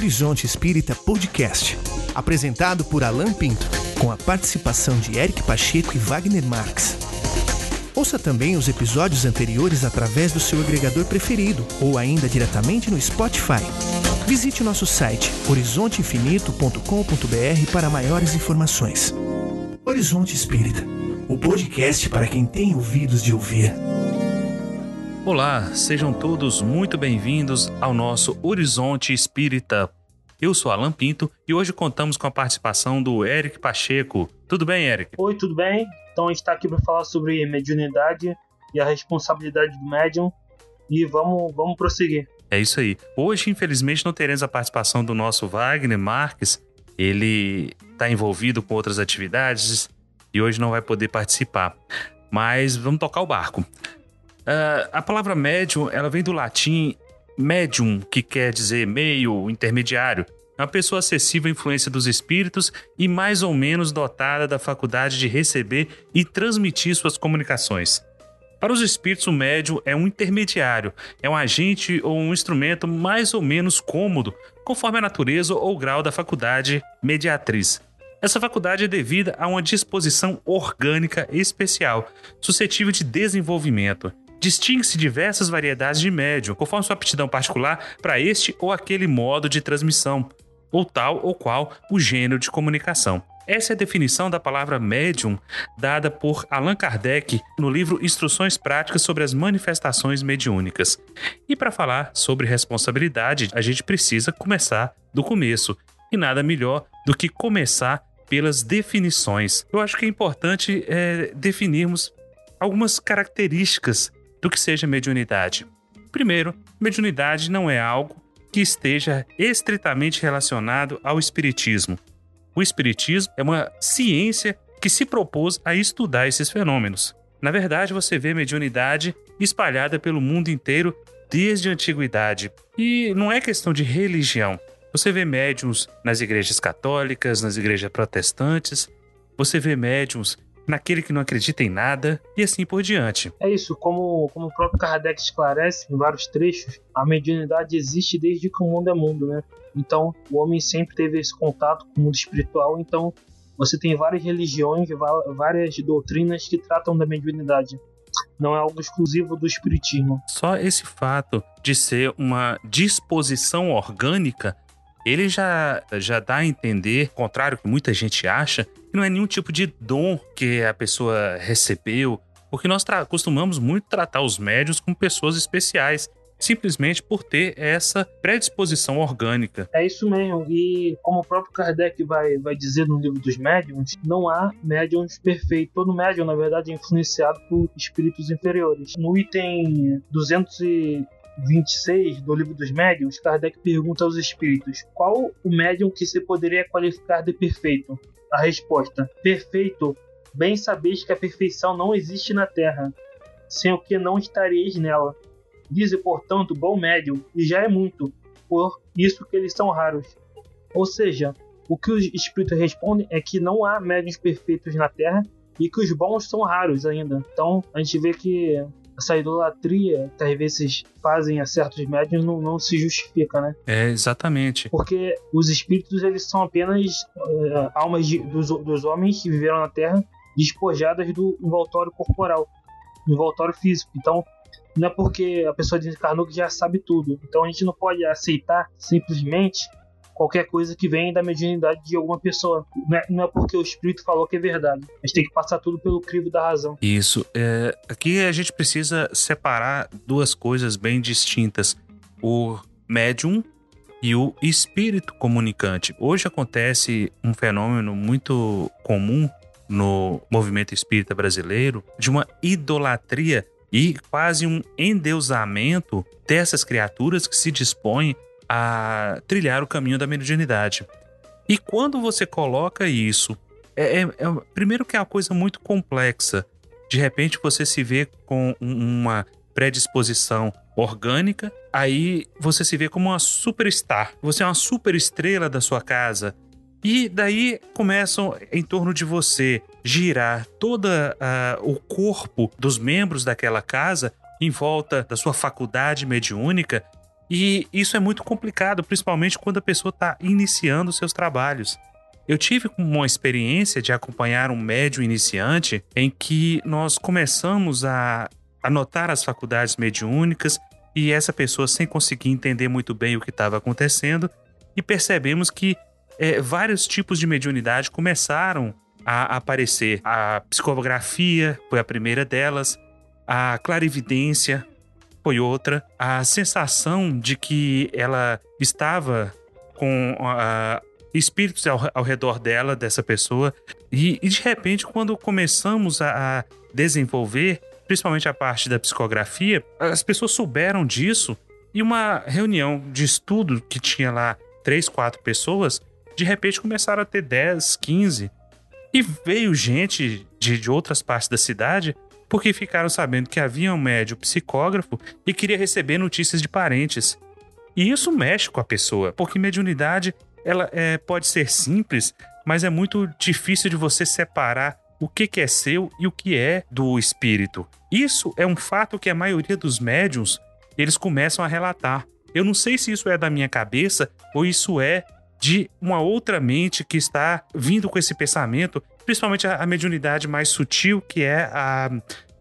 Horizonte Espírita Podcast, apresentado por Alan Pinto, com a participação de Eric Pacheco e Wagner Marx. Ouça também os episódios anteriores através do seu agregador preferido ou ainda diretamente no Spotify. Visite nosso site horizonteinfinito.com.br para maiores informações. Horizonte Espírita, o podcast para quem tem ouvidos de ouvir. Olá, sejam todos muito bem-vindos ao nosso Horizonte Espírita. Eu sou Alan Pinto e hoje contamos com a participação do Eric Pacheco. Tudo bem, Eric? Oi, tudo bem? Então a gente está aqui para falar sobre mediunidade e a responsabilidade do médium e vamos, vamos prosseguir. É isso aí. Hoje, infelizmente, não teremos a participação do nosso Wagner Marques. Ele está envolvido com outras atividades e hoje não vai poder participar. Mas vamos tocar o barco. Uh, a palavra médium, ela vem do latim medium, que quer dizer meio, intermediário. É uma pessoa acessível à influência dos espíritos e mais ou menos dotada da faculdade de receber e transmitir suas comunicações. Para os espíritos, o médium é um intermediário, é um agente ou um instrumento mais ou menos cômodo, conforme a natureza ou grau da faculdade mediatriz. Essa faculdade é devida a uma disposição orgânica especial, suscetível de desenvolvimento. Distingue-se diversas variedades de médium, conforme sua aptidão particular para este ou aquele modo de transmissão, ou tal ou qual o gênero de comunicação. Essa é a definição da palavra médium dada por Allan Kardec no livro Instruções Práticas sobre as Manifestações Mediúnicas. E para falar sobre responsabilidade, a gente precisa começar do começo. E nada melhor do que começar pelas definições. Eu acho que é importante é, definirmos algumas características do que seja mediunidade. Primeiro, mediunidade não é algo que esteja estritamente relacionado ao espiritismo. O espiritismo é uma ciência que se propôs a estudar esses fenômenos. Na verdade, você vê mediunidade espalhada pelo mundo inteiro desde a antiguidade. E não é questão de religião. Você vê médiums nas igrejas católicas, nas igrejas protestantes, você vê médiums naquele que não acredita em nada e assim por diante. É isso, como, como o próprio Kardec esclarece em vários trechos, a mediunidade existe desde que o mundo é mundo, né? Então, o homem sempre teve esse contato com o mundo espiritual, então você tem várias religiões, várias doutrinas que tratam da mediunidade. Não é algo exclusivo do espiritismo. Só esse fato de ser uma disposição orgânica ele já, já dá a entender, contrário que muita gente acha, que não é nenhum tipo de dom que a pessoa recebeu, porque nós costumamos muito tratar os médios como pessoas especiais, simplesmente por ter essa predisposição orgânica. É isso mesmo, e como o próprio Kardec vai, vai dizer no livro dos médiums, não há médiums perfeitos. Todo médium, na verdade, é influenciado por espíritos inferiores. No item 200 e 26 do Livro dos Médiuns, Kardec pergunta aos espíritos: qual o médium que se poderia qualificar de perfeito? A resposta: perfeito. Bem sabeis que a perfeição não existe na terra, sem o que não estareis nela. Dize, portanto, bom médium, e já é muito, por isso que eles são raros. Ou seja, o que os espíritos respondem é que não há médiums perfeitos na Terra e que os bons são raros ainda. Então a gente vê que essa idolatria que às vezes fazem a certos médiums não, não se justifica, né? É, exatamente. Porque os espíritos, eles são apenas uh, almas de, dos, dos homens que viveram na Terra despojadas do envoltório corporal, do envoltório físico. Então, não é porque a pessoa desencarnou que já sabe tudo. Então a gente não pode aceitar simplesmente qualquer coisa que vem da mediunidade de alguma pessoa. Não é, não é, porque o espírito falou que é verdade. A gente tem que passar tudo pelo crivo da razão. Isso. É, aqui a gente precisa separar duas coisas bem distintas: o médium e o espírito comunicante. Hoje acontece um fenômeno muito comum no movimento espírita brasileiro de uma idolatria e quase um endeusamento dessas criaturas que se dispõem a trilhar o caminho da mediunidade. E quando você coloca isso, é, é, é, primeiro que é uma coisa muito complexa. De repente você se vê com uma predisposição orgânica, aí você se vê como uma superstar. Você é uma super estrela da sua casa. E daí começam em torno de você girar todo o corpo dos membros daquela casa em volta da sua faculdade mediúnica E isso é muito complicado, principalmente quando a pessoa está iniciando seus trabalhos. Eu tive uma experiência de acompanhar um médium iniciante em que nós começamos a anotar as faculdades mediúnicas e essa pessoa sem conseguir entender muito bem o que estava acontecendo e percebemos que é, vários tipos de mediunidade começaram a aparecer. A psicografia foi a primeira delas, a clarividência foi outra, a sensação de que ela estava com espíritos ao, ao, redor dela, dessa pessoa, e, e de repente, quando começamos a, a desenvolver, principalmente a parte da psicografia, as pessoas souberam disso e uma reunião de estudo que tinha lá três, quatro pessoas, de repente começaram a ter 10, 15. E veio gente de, de outras partes da cidade porque ficaram sabendo que havia um médium psicógrafo e queria receber notícias de parentes. E isso mexe com a pessoa, porque mediunidade ela é, pode ser simples, mas é muito difícil de você separar o que, que é seu e o que é do espírito. Isso é um fato que a maioria dos médiums eles começam a relatar. Eu não sei se isso é da minha cabeça ou isso é de uma outra mente que está vindo com esse pensamento principalmente a, mediunidade mais sutil, que é a,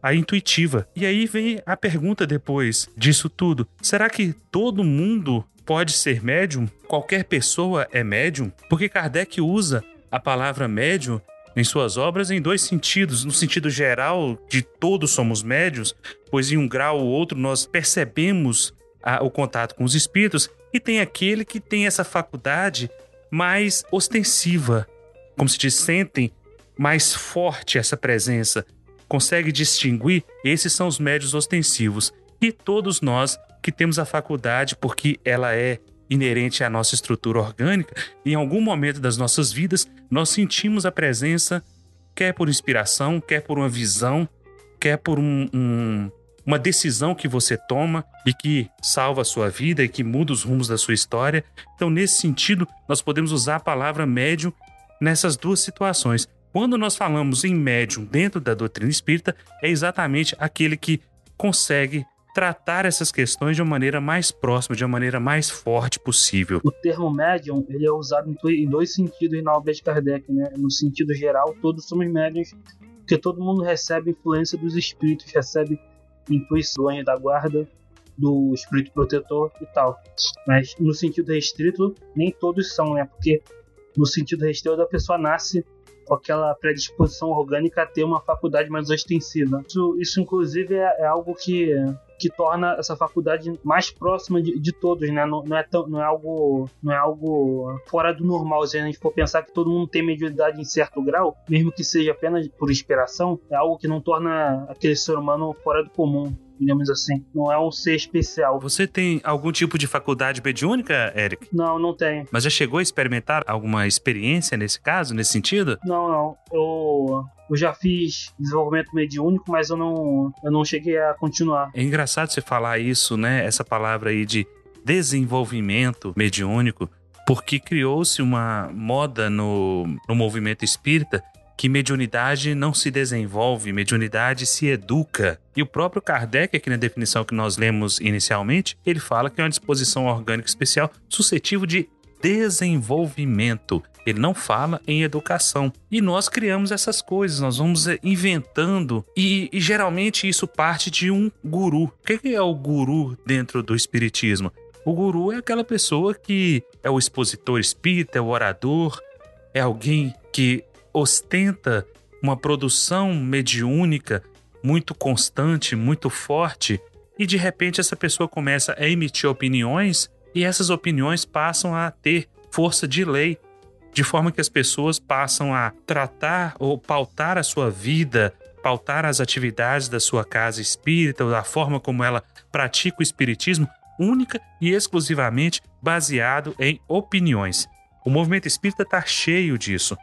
a intuitiva. E aí vem a pergunta depois disso tudo: será que todo mundo pode ser médium? Qualquer pessoa é médium? Porque Kardec usa a palavra médium em suas obras em dois sentidos. No sentido geral, de todos somos médios, pois em um grau ou outro nós percebemos a, o contato com os espíritos, e tem aquele que tem essa faculdade mais ostensiva, como se diz, sentem mais forte essa presença, consegue distinguir, esses são os médios ostensivos. E todos nós que temos a faculdade, porque ela é inerente à nossa estrutura orgânica, em algum momento das nossas vidas, nós sentimos a presença, quer por inspiração, quer por uma visão, quer por um, um, uma decisão que você toma e que salva a sua vida e que muda os rumos da sua história. Então, nesse sentido, nós podemos usar a palavra médium nessas duas situações. Quando nós falamos em médium dentro da doutrina espírita, é exatamente aquele que consegue tratar essas questões de uma maneira mais próxima, de uma maneira mais forte possível. O termo médium ele é usado em dois sentidos na obra de Kardec, né? No sentido geral, todos somos médiums, porque todo mundo recebe influência dos espíritos, recebe intuições da guarda, do espírito protetor e tal. Mas no sentido restrito, nem todos são, né? Porque no sentido restrito, a pessoa nasce aquela predisposição orgânica a ter uma faculdade mais ostensiva. Isso, isso inclusive, é, é algo que que torna essa faculdade mais próxima de, de todos, né? Não, não, é tão, não, é algo, não é algo fora do normal. Se a gente for pensar que todo mundo tem mediunidade em certo grau, mesmo que seja apenas por inspiração, é algo que não torna aquele ser humano fora do comum digamos assim. Não é um ser especial. Você tem algum tipo de faculdade mediúnica, Eric? Não, não tenho. Mas já chegou a experimentar alguma experiência nesse caso, nesse sentido? Não, não. Eu, eu já fiz desenvolvimento mediúnico, mas eu não, eu não cheguei a continuar. É engraçado você falar isso, né? Essa palavra aí de desenvolvimento mediúnico, porque criou-se uma moda no, no movimento espírita que mediunidade não se desenvolve, mediunidade se educa. E o próprio Kardec, aqui na definição que nós lemos inicialmente, ele fala que é uma disposição orgânica especial suscetível de desenvolvimento. Ele não fala em educação. E nós criamos essas coisas, nós vamos inventando. E, e geralmente isso parte de um guru. O que é o guru dentro do Espiritismo? O guru é aquela pessoa que é o expositor espírita, é o orador, é alguém que ostenta uma produção mediúnica muito constante, muito forte, e de repente essa pessoa começa a emitir opiniões e essas opiniões passam a ter força de lei, de forma que as pessoas passam a tratar ou pautar a sua vida, pautar as atividades da sua casa espírita, ou da forma como ela pratica o espiritismo, única e exclusivamente baseado em opiniões. O movimento espírita está cheio disso.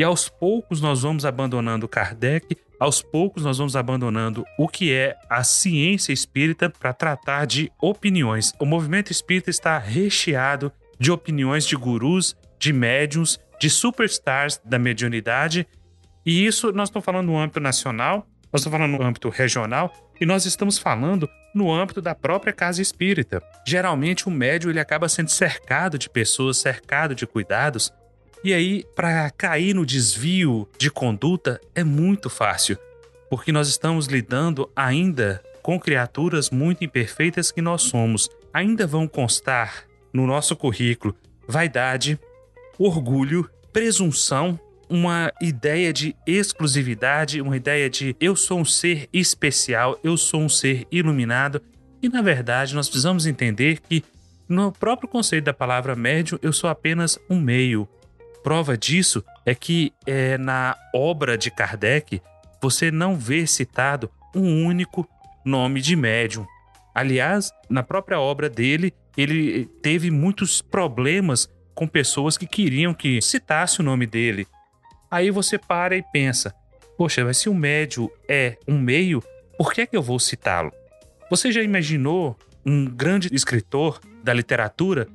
E aos poucos nós vamos abandonando Kardec, aos poucos nós vamos abandonando o que é a ciência espírita para tratar de opiniões. O movimento espírita está recheado de opiniões de gurus, de médiums, de superstars da mediunidade. E isso nós estamos falando no âmbito nacional, nós estamos falando no âmbito regional e nós estamos falando no âmbito da própria casa espírita. Geralmente o médium ele acaba sendo cercado de pessoas, cercado de cuidados, e aí para cair no desvio de conduta é muito fácil, porque nós estamos lidando ainda com criaturas muito imperfeitas que nós somos. Ainda vão constar no nosso currículo vaidade, orgulho, presunção, uma ideia de exclusividade, uma ideia de eu sou um ser especial, eu sou um ser iluminado. E na verdade, nós precisamos entender que no próprio conceito da palavra médium, eu sou apenas um meio. Prova disso é que é, na obra de Kardec você não vê citado um único nome de médium. Aliás, na própria obra dele, ele teve muitos problemas com pessoas que queriam que citasse o nome dele. Aí você para e pensa: poxa, mas se o médio é um meio, por que é que eu vou citá-lo? Você já imaginou um grande escritor da literatura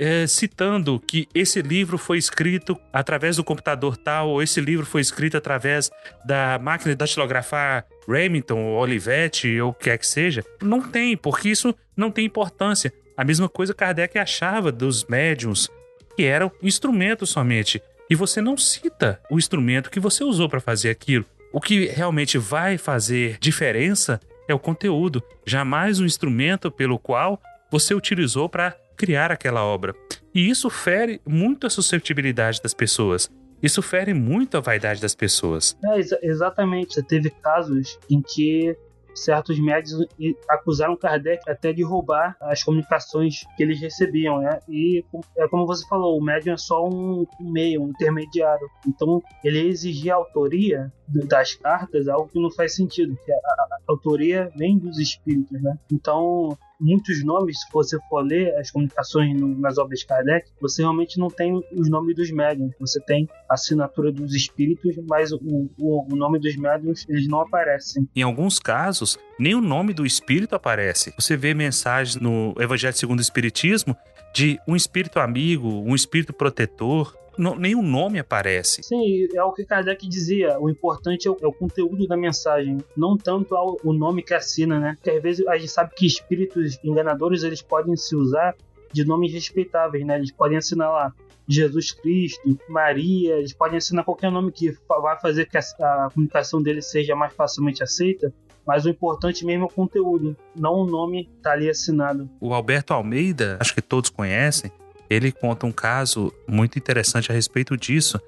é, citando que esse livro foi escrito através do computador tal, ou esse livro foi escrito através da máquina de datilografar Remington, ou Olivetti, ou o que quer que seja? Não tem, porque isso não tem importância. A mesma coisa Kardec achava dos médiums, que eram instrumentos somente. E você não cita o instrumento que você usou para fazer aquilo. O que realmente vai fazer diferença é o conteúdo, jamais o instrumento pelo qual você utilizou para criar aquela obra. E isso fere muito a susceptibilidade das pessoas. Isso fere muito a vaidade das pessoas. É, ex exatamente. Teve casos em que certos médicos acusaram Kardec até de roubar as comunicações que eles recebiam, né? E é como você falou, o médium é só um meio, um intermediário. Então ele exigia a autoria das cartas, algo que não faz sentido, que a autoria vem dos espíritos, né? Então muitos nomes, se você for ler as comunicações no, nas obras de Kardec, você realmente não tem os nomes dos médiums. Você tem a assinatura dos espíritos, mas o, o, o nome dos médiums eles não aparecem. Em alguns casos, nem o nome do espírito aparece. Você vê mensagens no Evangelho segundo o Espiritismo de um espírito amigo, um espírito protetor, não, nem o nome aparece. Sim, é o que Kardec dizia. O importante é o, é o conteúdo da mensagem, não tanto ao, o nome que assina, né? Porque às vezes a gente sabe que espíritos enganadores eles podem se usar de nomes respeitáveis, né? Eles podem assinar lá Jesus Cristo, Maria, eles podem assinar qualquer nome que vai fazer que a, a comunicação deles seja mais facilmente aceita, mas o importante mesmo é o conteúdo, não o nome tá ali assinado. O Alberto Almeida, acho que todos conhecem, ele conta um caso muito interessante a respeito disso,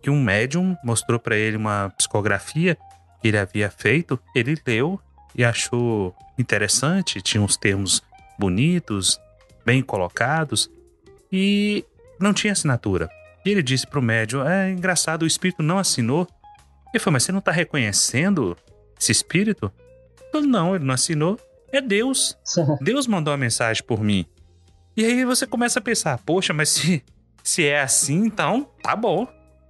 que um médium mostrou para ele uma psicografia que ele havia feito, ele leu e achou interessante, tinha uns termos bonitos, bem colocados e não tinha assinatura. E ele disse pro médium: "É engraçado, o espírito não assinou". Ele falou: "Mas você não está reconhecendo esse espírito?" Ele falou: "Não, ele não assinou. É Deus. Deus mandou a mensagem por mim." E aí você começa a pensar, poxa, mas se, se é assim, então tá bom.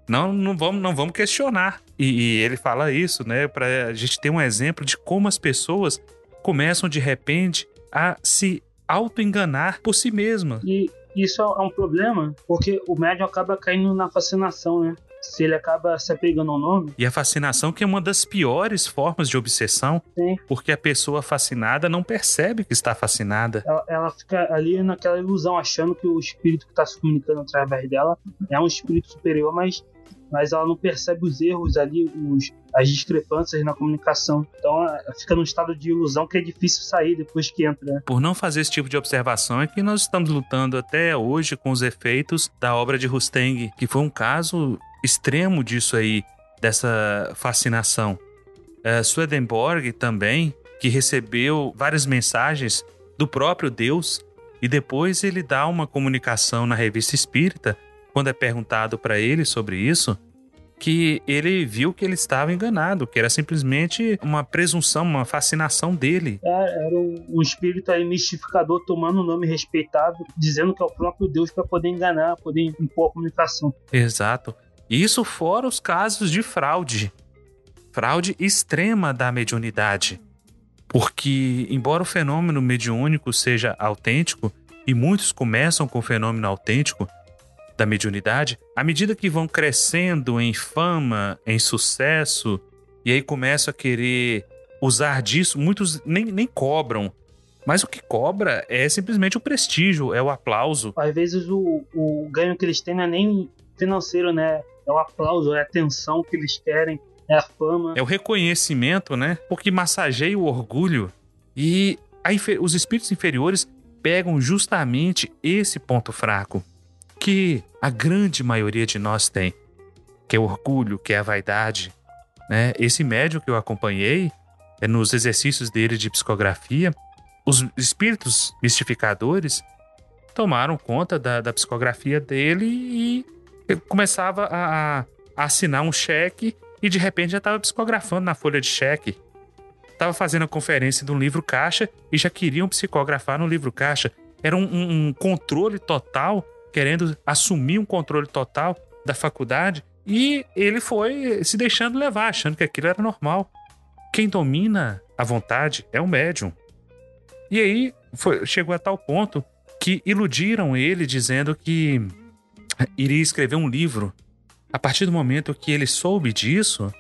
Não, não vamos, não vamos questionar. E, e ele fala isso, né, para a gente ter um exemplo de como as pessoas começam de repente a se auto-enganar por si mesmas. E isso é um problema, porque o médium acaba caindo na fascinação, né? Se ele acaba se apegando ao nome. E a fascinação que é uma das piores formas de obsessão, Sim. porque a pessoa fascinada não percebe que está fascinada. Ela, ela fica ali naquela ilusão, achando que o espírito que está se comunicando através dela é um espírito superior, mas mas ela não percebe os erros ali, os, as discrepâncias na comunicação. Então fica num estado de ilusão que é difícil sair depois que entra. Né? Por não fazer esse tipo de observação é que nós estamos lutando até hoje com os efeitos da obra de Rusteng, que foi um caso extremo disso aí, dessa fascinação. Uh, Swedenborg também, que recebeu várias mensagens do próprio Deus e depois ele dá uma comunicação na revista Espírita, quando é perguntado para ele sobre isso, que ele viu que ele estava enganado, que era simplesmente uma presunção, uma fascinação dele. É, era um, espírito aí mistificador tomando um nome respeitável, dizendo que é o próprio Deus para poder enganar, poder impor a comunicação. Exato. Isso fora os casos de fraude. Fraude extrema da mediunidade. Porque, embora o fenômeno mediúnico seja autêntico, e muitos começam com o fenômeno autêntico da mediunidade, à medida que vão crescendo em fama, em sucesso, e aí começam a querer usar disso, muitos nem, nem cobram, Mas o que cobra é simplesmente o prestígio, é o aplauso. Às vezes o, o ganho que eles têm não é nem financeiro, né? É o aplauso, é a atenção que eles querem, é a fama. É o reconhecimento, né? Porque massageia o orgulho. E os espíritos inferiores pegam justamente esse ponto fraco que a grande maioria de nós tem, que é o orgulho, que é a vaidade. Né? Esse médium que eu acompanhei, é nos exercícios dele de psicografia, os espíritos mistificadores tomaram conta da, da psicografia dele e começava a, a, assinar um cheque e de repente já estava psicografando na folha de cheque. Estava fazendo a conferência de um livro caixa e já queriam psicografar no livro caixa. Era um, um, um controle total, querendo assumir um controle total da faculdade e ele foi se deixando levar, achando que aquilo era normal. Quem domina a vontade é o médium. E aí foi, chegou a tal ponto que iludiram ele dizendo que iria escrever um livro. A partir do momento que ele soube disso,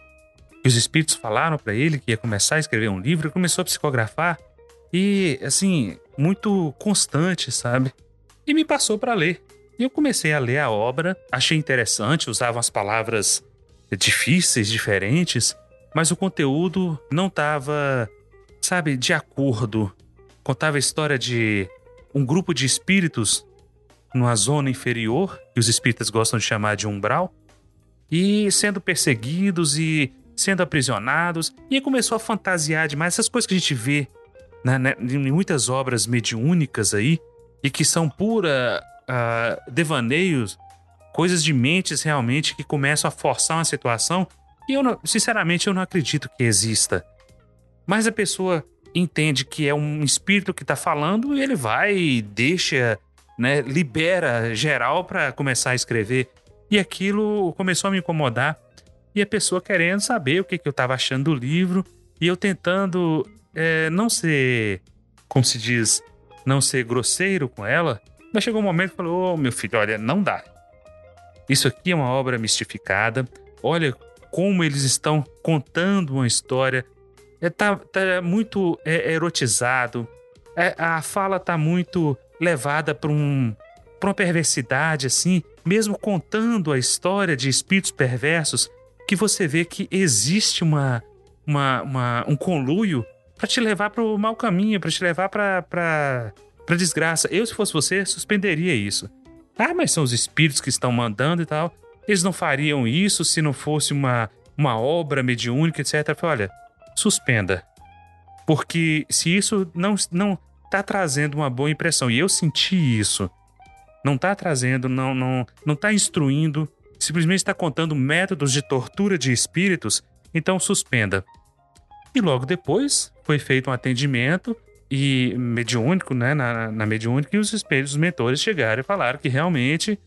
que os espíritos falaram para ele que ia começar a escrever um livro, ele começou a psicografar e assim, muito constante, sabe? E me passou para ler. E eu comecei a ler a obra, achei interessante, usava as palavras difíceis, diferentes, mas o conteúdo não estava, sabe, de acordo contava a história de um grupo de espíritos numa zona inferior, os espíritas gostam de chamar de umbral, e sendo perseguidos e sendo aprisionados. E começou a fantasiar demais essas coisas que a gente vê né, né, em muitas obras mediúnicas aí, e que são pura uh, devaneios, coisas de mentes realmente que começam a forçar uma situação. E eu, sinceramente, eu não acredito que exista. Mas a pessoa entende que é um espírito que está falando e ele vai e deixa, né, libera geral para começar a escrever. E aquilo começou a me incomodar. E a pessoa querendo saber o que, que eu estava achando do livro e eu tentando é, não ser, como se diz, não ser grosseiro com ela. Mas chegou um momento que falou: oh, meu filho, olha, não dá. Isso aqui é uma obra mistificada. Olha como eles estão contando uma história é, tá, tá muito é, erotizado. É, a fala tá muito levada para um, uma perversidade, assim, mesmo contando a história de espíritos perversos, que você vê que existe uma, uma, uma um conluio para te levar para o mau caminho, para te levar para para desgraça. Eu, se fosse você, suspenderia isso. Ah, mas são os espíritos que estão mandando e tal. Eles não fariam isso se não fosse uma, uma obra mediúnica, etc. Falei, olha, suspenda. Porque se isso não não tá trazendo uma boa impressão, e eu senti isso, não tá trazendo, não não não tá instruindo, simplesmente está contando métodos de tortura de espíritos, então suspenda. E logo depois foi feito um atendimento e mediúnico, né, na, na mediúnica, e os espíritos, os mentores chegaram e falaram que realmente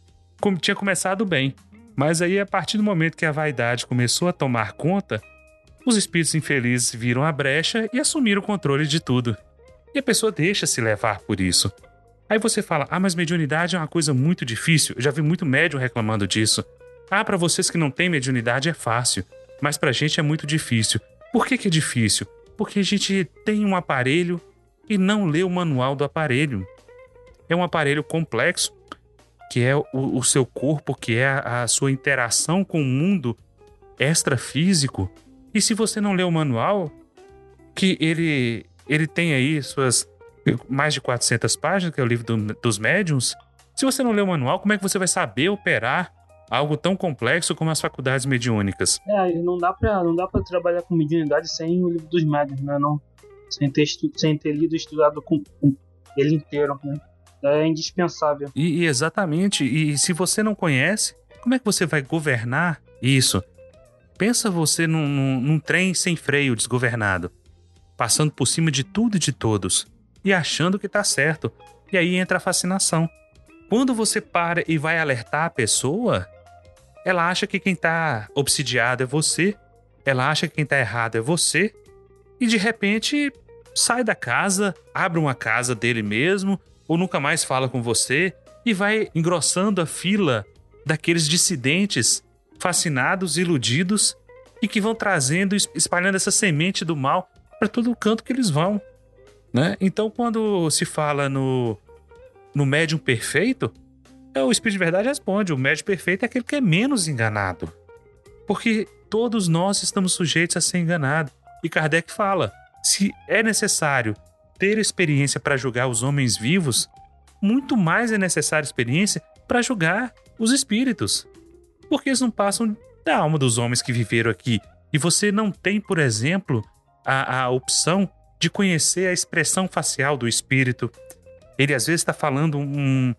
tinha começado bem. Mas aí, a partir do momento que a vaidade começou a tomar conta, os espíritos infelizes viram a brecha e assumiram o controle de tudo. E a pessoa deixa se levar por isso. Aí você fala: "Ah, mas mediunidade é uma coisa muito difícil". Eu já vi muito médium reclamando disso. Ah, para vocês que não têm mediunidade é fácil, mas pra gente é muito difícil. Por que, que é difícil? Porque a gente tem um aparelho e não lê o manual do aparelho. É um aparelho complexo, que é o, o seu corpo, que é a, a sua interação com o mundo extrafísico, e se você não lê o manual, que ele, ele tem aí suas mais de 400 páginas, que é o livro do, dos médiums, se você não lê o manual, como é que você vai saber operar algo tão complexo como as faculdades mediúnicas? É, não dá pra, não dá pra trabalhar com mediunidade sem o livro dos médiums, né? Não, sem, ter estu, sem ter lido e estudado com, com ele inteiro, né? É indispensável. E, e exatamente. E se você não conhece, como é que você vai governar isso? Pensa você num, num, num trem sem freio, desgovernado, passando por cima de tudo e de todos e achando que tá certo. E aí entra a fascinação. Quando você para e vai alertar a pessoa, ela acha que quem tá obsidiado é você, ela acha que quem tá errado é você, e de repente sai da casa, abre uma casa dele mesmo, ou nunca mais fala com você, e vai engrossando a fila daqueles dissidentes fascinados, iludidos e que vão trazendo, espalhando essa semente do mal para todo canto que eles vão. Né? Então, quando se fala no, no médium perfeito, é, o Espírito de Verdade responde: o médium perfeito é aquele que é menos enganado. Porque todos nós estamos sujeitos a ser enganados. E Kardec fala: se é necessário ter experiência para julgar os homens vivos, muito mais é necessária experiência para julgar os espíritos. Porque eles não passam da alma dos homens que viveram aqui. E você não tem, por exemplo, a, a opção de conhecer a expressão facial do espírito. Ele às vezes está falando um,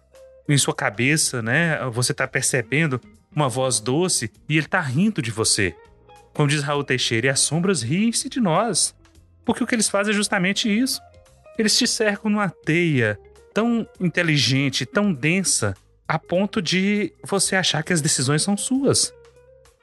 em sua cabeça, né? Você está percebendo uma voz doce e ele está rindo de você. Como diz Raul Teixeira, e as sombras riem-se de nós. Porque o que eles fazem é justamente isso. Eles te cercam numa teia tão inteligente, tão densa, a ponto de você achar que as decisões são suas.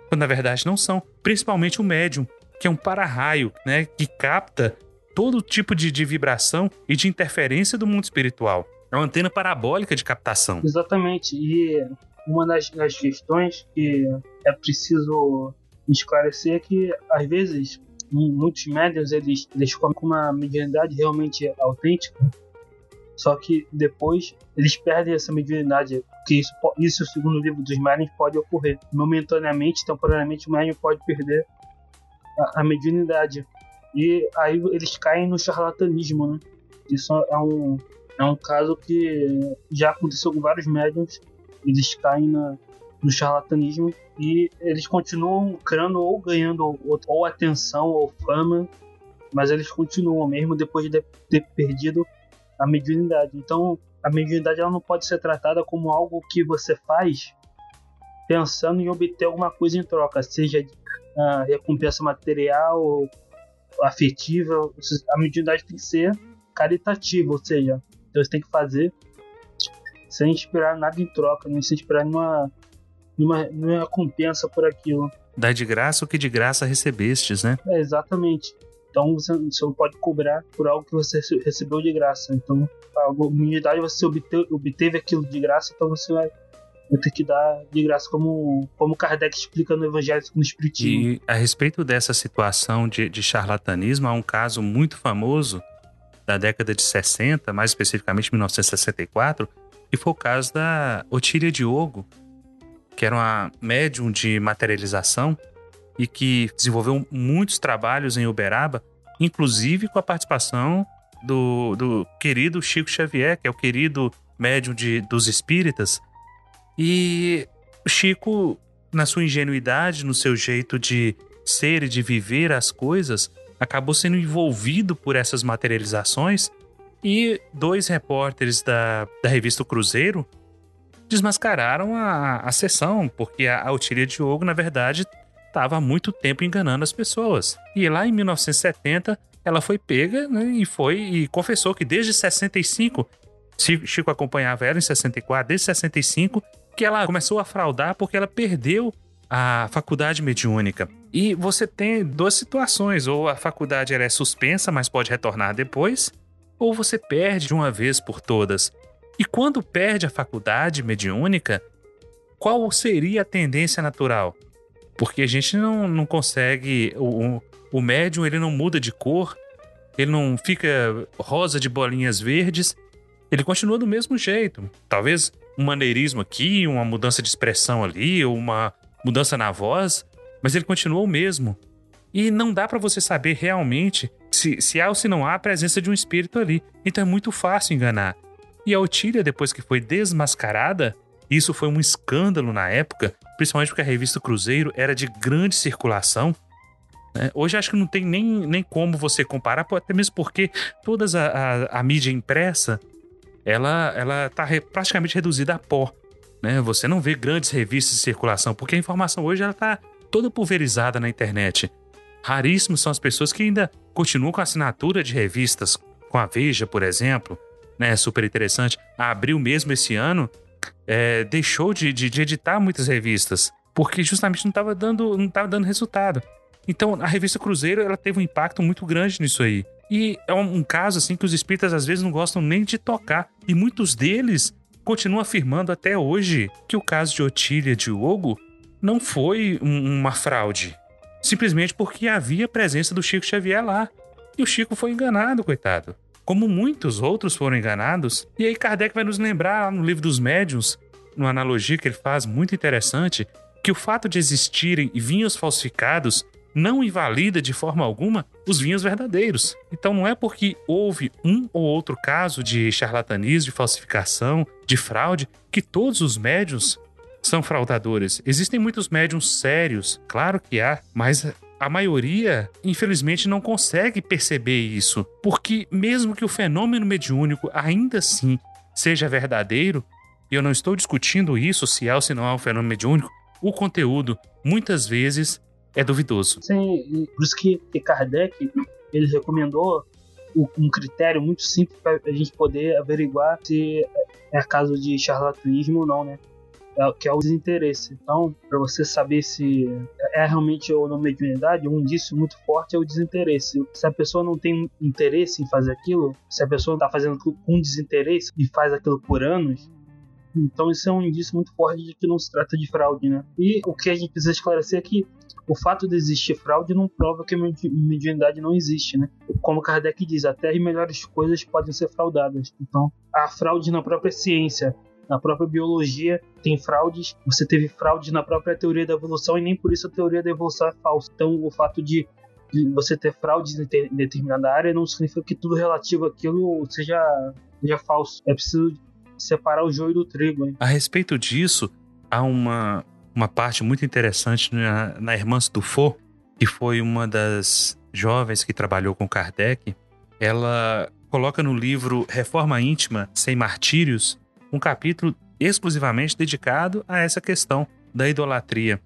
Quando na verdade não são. Principalmente o médium, que é um para-raio, né? Que capta todo tipo de, de vibração e de interferência do mundo espiritual. É uma antena parabólica de captação. Exatamente. E uma das, das questões que é preciso esclarecer é que, às vezes, muitos médiums eles, eles com uma mediunidade realmente autêntica, só que depois eles perdem essa mediunidade, que isso, isso segundo o livro dos médiums, pode ocorrer. Momentaneamente, temporariamente, o médium pode perder a, mediunidade. E aí eles caem no charlatanismo, né? Isso é um, é um caso que já aconteceu com vários médiums. Eles caem na, no charlatanismo e eles continuam lucrando ou ganhando ou, ou atenção ou fama, mas eles continuam mesmo depois de ter perdido a mediunidade. Então, a mediunidade ela não pode ser tratada como algo que você faz pensando em obter alguma coisa em troca, seja uh, recompensa material ou afetiva, a mediunidade tem que ser caritativa, ou seja, você tem que fazer sem esperar nada em troca, nem sem esperar nenhuma, nenhuma, nenhuma compensa por aquilo. Dá de graça o que de graça recebestes, né? É, exatamente. Então você, você não pode cobrar por algo que você recebeu de graça. Então, a mediunidade você obteve, obteve aquilo de graça, então você vai vai ter que dar de graça, como, como Kardec explica no Evangelho no Espiritismo. E a respeito dessa situação de, de charlatanismo, há um caso muito famoso da década de 60, mais especificamente 1964, que foi o caso da Otília Diogo, que era uma médium de materialização e que desenvolveu muitos trabalhos em Uberaba, inclusive com a participação do, do querido Chico Xavier, que é o querido médium de, dos espíritas, e Chico, na sua ingenuidade, no seu jeito de ser e de viver as coisas, acabou sendo envolvido por essas materializações e dois repórteres da, da revista Cruzeiro desmascararam a, a sessão, porque a, a Otília Diogo, na verdade, estava há muito tempo enganando as pessoas. E lá em 1970, ela foi pega né, e foi e confessou que desde 65, Chico acompanhava ela em 64, desde 65, que ela começou a fraudar porque ela perdeu a faculdade mediúnica. E você tem duas situações: ou a faculdade é suspensa, mas pode retornar depois, ou você perde de uma vez por todas. E quando perde a faculdade mediúnica, qual seria a tendência natural? Porque a gente não, não consegue. O, o médium ele não muda de cor, ele não fica rosa de bolinhas verdes, ele continua do mesmo jeito. Talvez um maneirismo aqui, uma mudança de expressão ali, ou uma mudança na voz, mas ele continua o mesmo. E não dá para você saber realmente se, se há ou se não há a presença de um espírito ali. Então é muito fácil enganar. E a Otília, depois que foi desmascarada, isso foi um escândalo na época, principalmente porque a revista Cruzeiro era de grande circulação. Né? Hoje acho que não tem nem, nem como você comparar, até mesmo porque toda a, a, a mídia impressa ela ela está re, praticamente reduzida a pó. Né? Você não vê grandes revistas de circulação, porque a informação hoje ela está toda pulverizada na internet. Raríssimos são as pessoas que ainda continuam com assinatura de revistas, com a Veja, por exemplo, né? Super interessante. A Abril mesmo esse ano é, deixou de, de, de, editar muitas revistas, porque justamente não estava dando, não dando resultado. Então a revista Cruzeiro ela teve um impacto muito grande nisso aí. E é um, caso assim que os espíritas às vezes não gostam nem de tocar. E muitos deles continuam afirmando até hoje que o caso de Otília Diogo não foi um, uma fraude. Simplesmente porque havia presença do Chico Xavier lá. E o Chico foi enganado, coitado. como muitos outros foram enganados. E aí Kardec vai nos lembrar no livro dos médiuns, numa analogia que ele faz muito interessante, que o fato de existirem vinhos falsificados não invalida de forma alguma os vinhos verdadeiros. Então não é porque houve um ou outro caso de charlatanismo, de falsificação, de fraude, que todos os médiuns são fraudadores. Existem muitos médiums sérios, claro que há, mas a maioria, infelizmente, não consegue perceber isso. Porque, mesmo que o fenômeno mediúnico ainda assim seja verdadeiro, e eu não estou discutindo isso, se é ou se não é um fenômeno mediúnico, o conteúdo muitas vezes é duvidoso. Sim, por isso que Kardec ele recomendou um critério muito simples para a gente poder averiguar se é caso de charlatanismo ou não, né? É, que é o desinteresse. Então, para você saber se é realmente ou não mediunidade, um indício muito forte é o desinteresse. Se a pessoa não tem interesse em fazer aquilo, se a pessoa está fazendo com desinteresse e faz aquilo por anos, então isso é um indício muito forte de que não se trata de fraude, né? E o que a gente precisa esclarecer é que o fato de existir fraude não prova que a mediunidade não existe, né? Como Kardec diz, até as melhores coisas podem ser fraudadas. Então, a fraude na própria ciência, na própria biologia tem fraudes. Você teve fraude na própria teoria da evolução e nem por isso a teoria da evolução é falsa. Então, o fato de você ter fraude em determinada área não significa que tudo relativo àquilo seja, seja falso. É preciso separar o joio do trigo. Hein? A respeito disso, há uma, uma parte muito interessante na, na Irmã Dufour, que foi uma das jovens que trabalhou com Kardec. Ela coloca no livro Reforma Íntima Sem Martírios um capítulo exclusivamente dedicado a essa questão da idolatria.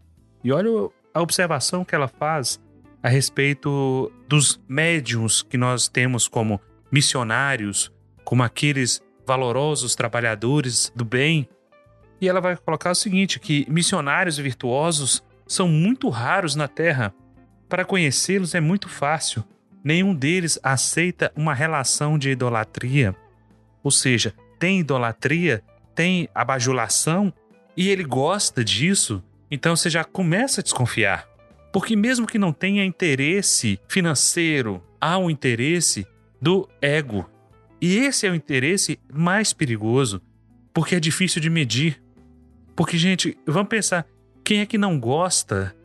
E olha a observação que ela faz a respeito dos médiums que nós temos como missionários, como aqueles valorosos trabalhadores do bem. E ela vai colocar o seguinte: que missionários virtuosos são muito raros na Terra. Para conhecê-los é muito fácil. Nenhum deles aceita uma relação de idolatria. Ou seja, tem idolatria, tem abajulação e ele gosta disso, então você já começa a desconfiar. Porque mesmo que não tenha interesse financeiro, há um interesse do ego, e esse é o interesse mais perigoso, porque é difícil de medir. Porque, gente, vamos pensar: quem é que não gosta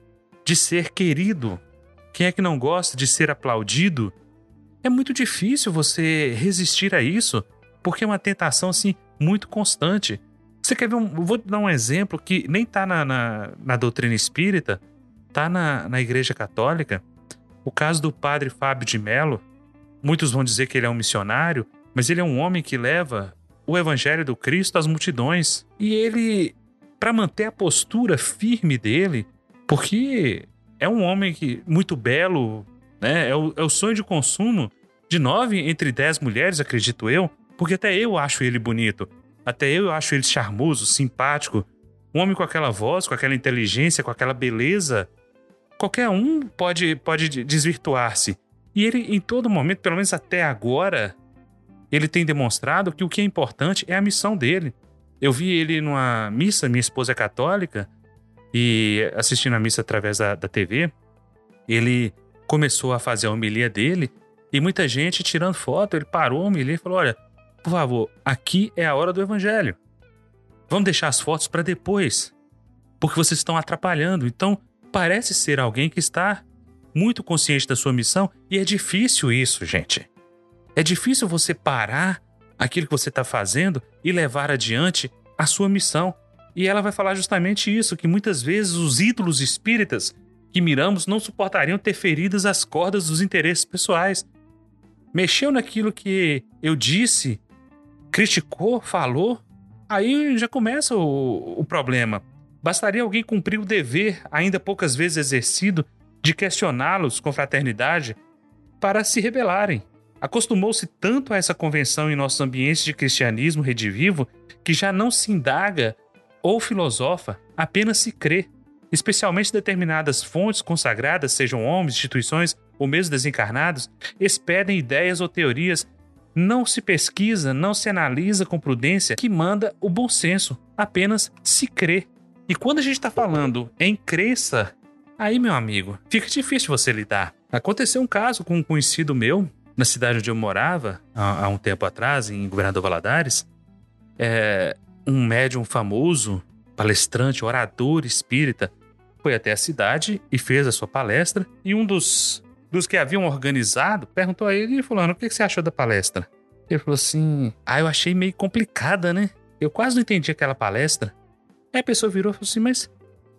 de ser querido? Quem é que não gosta de ser aplaudido? É muito difícil você resistir a isso, porque é uma tentação assim muito constante. Você quer ver um. Vou dar um exemplo que nem está na, na, na, doutrina espírita, está na, na Igreja Católica. O caso do padre Fábio de Mello. Muitos vão dizer que ele é um missionário, mas ele é um homem que leva o evangelho do Cristo às multidões. E ele, para manter a postura firme dele, porque é um homem que muito belo, né? É o, é o sonho de consumo de nove entre dez mulheres, acredito eu, porque até eu acho ele bonito. Até eu acho ele charmoso, simpático. Um homem com aquela voz, com aquela inteligência, com aquela beleza. Qualquer um pode, pode desvirtuar-se. E ele, em todo momento, pelo menos até agora, ele tem demonstrado que o que é importante é a missão dele. Eu vi ele numa missa, minha esposa é católica, e assistindo a missa através da, da TV, ele começou a fazer a homilia dele e muita gente tirando foto. Ele parou a homilia e falou: Olha, por favor, aqui é a hora do evangelho. Vamos deixar as fotos para depois, porque vocês estão atrapalhando. Então, parece ser alguém que está muito consciente da sua missão e é difícil isso, gente. É difícil você parar aquilo que você está fazendo e levar adiante a sua missão. E ela vai falar justamente isso: que muitas vezes os ídolos espíritas que miramos não suportariam ter feridas as cordas dos interesses pessoais. Mexeu naquilo que eu disse, criticou, falou, aí já começa o, o problema. Bastaria alguém cumprir o dever, ainda poucas vezes exercido, de questioná-los com fraternidade para se rebelarem. Acostumou-se tanto a essa convenção em nossos ambientes de cristianismo redivivo que já não se indaga ou filosofa, apenas se crê. Especialmente determinadas fontes consagradas, sejam homens, instituições ou mesmo desencarnados, expedem ideias ou teorias. Não se pesquisa, não se analisa com prudência, que manda o bom senso, apenas se crê. E quando a gente está falando em crença, aí, meu amigo, fica difícil você lidar. Aconteceu um caso com um conhecido meu na cidade onde eu morava, há, há um tempo atrás, em Governador Valadares, é, um médium famoso, palestrante, orador espírita, foi até a cidade e fez a sua palestra. E um dos, dos que haviam organizado perguntou a ele, falando, o que você achou da palestra? Ele falou assim, ah, eu achei meio complicada, né? Eu quase não entendi aquela palestra. Aí a pessoa virou e falou assim, mas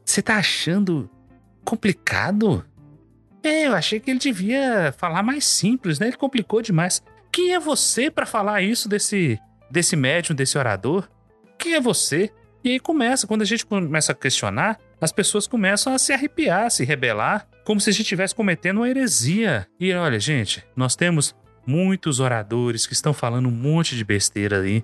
você tá achando complicado? É, eu achei que ele devia falar mais simples, né? Ele complicou demais. Quem é você para falar isso desse desse médium, desse orador? Quem é você? E aí começa, quando a gente começa a questionar, as pessoas começam a se arrepiar, a se rebelar, como se a gente estivesse cometendo uma heresia. E olha, gente, nós temos muitos oradores que estão falando um monte de besteira aí,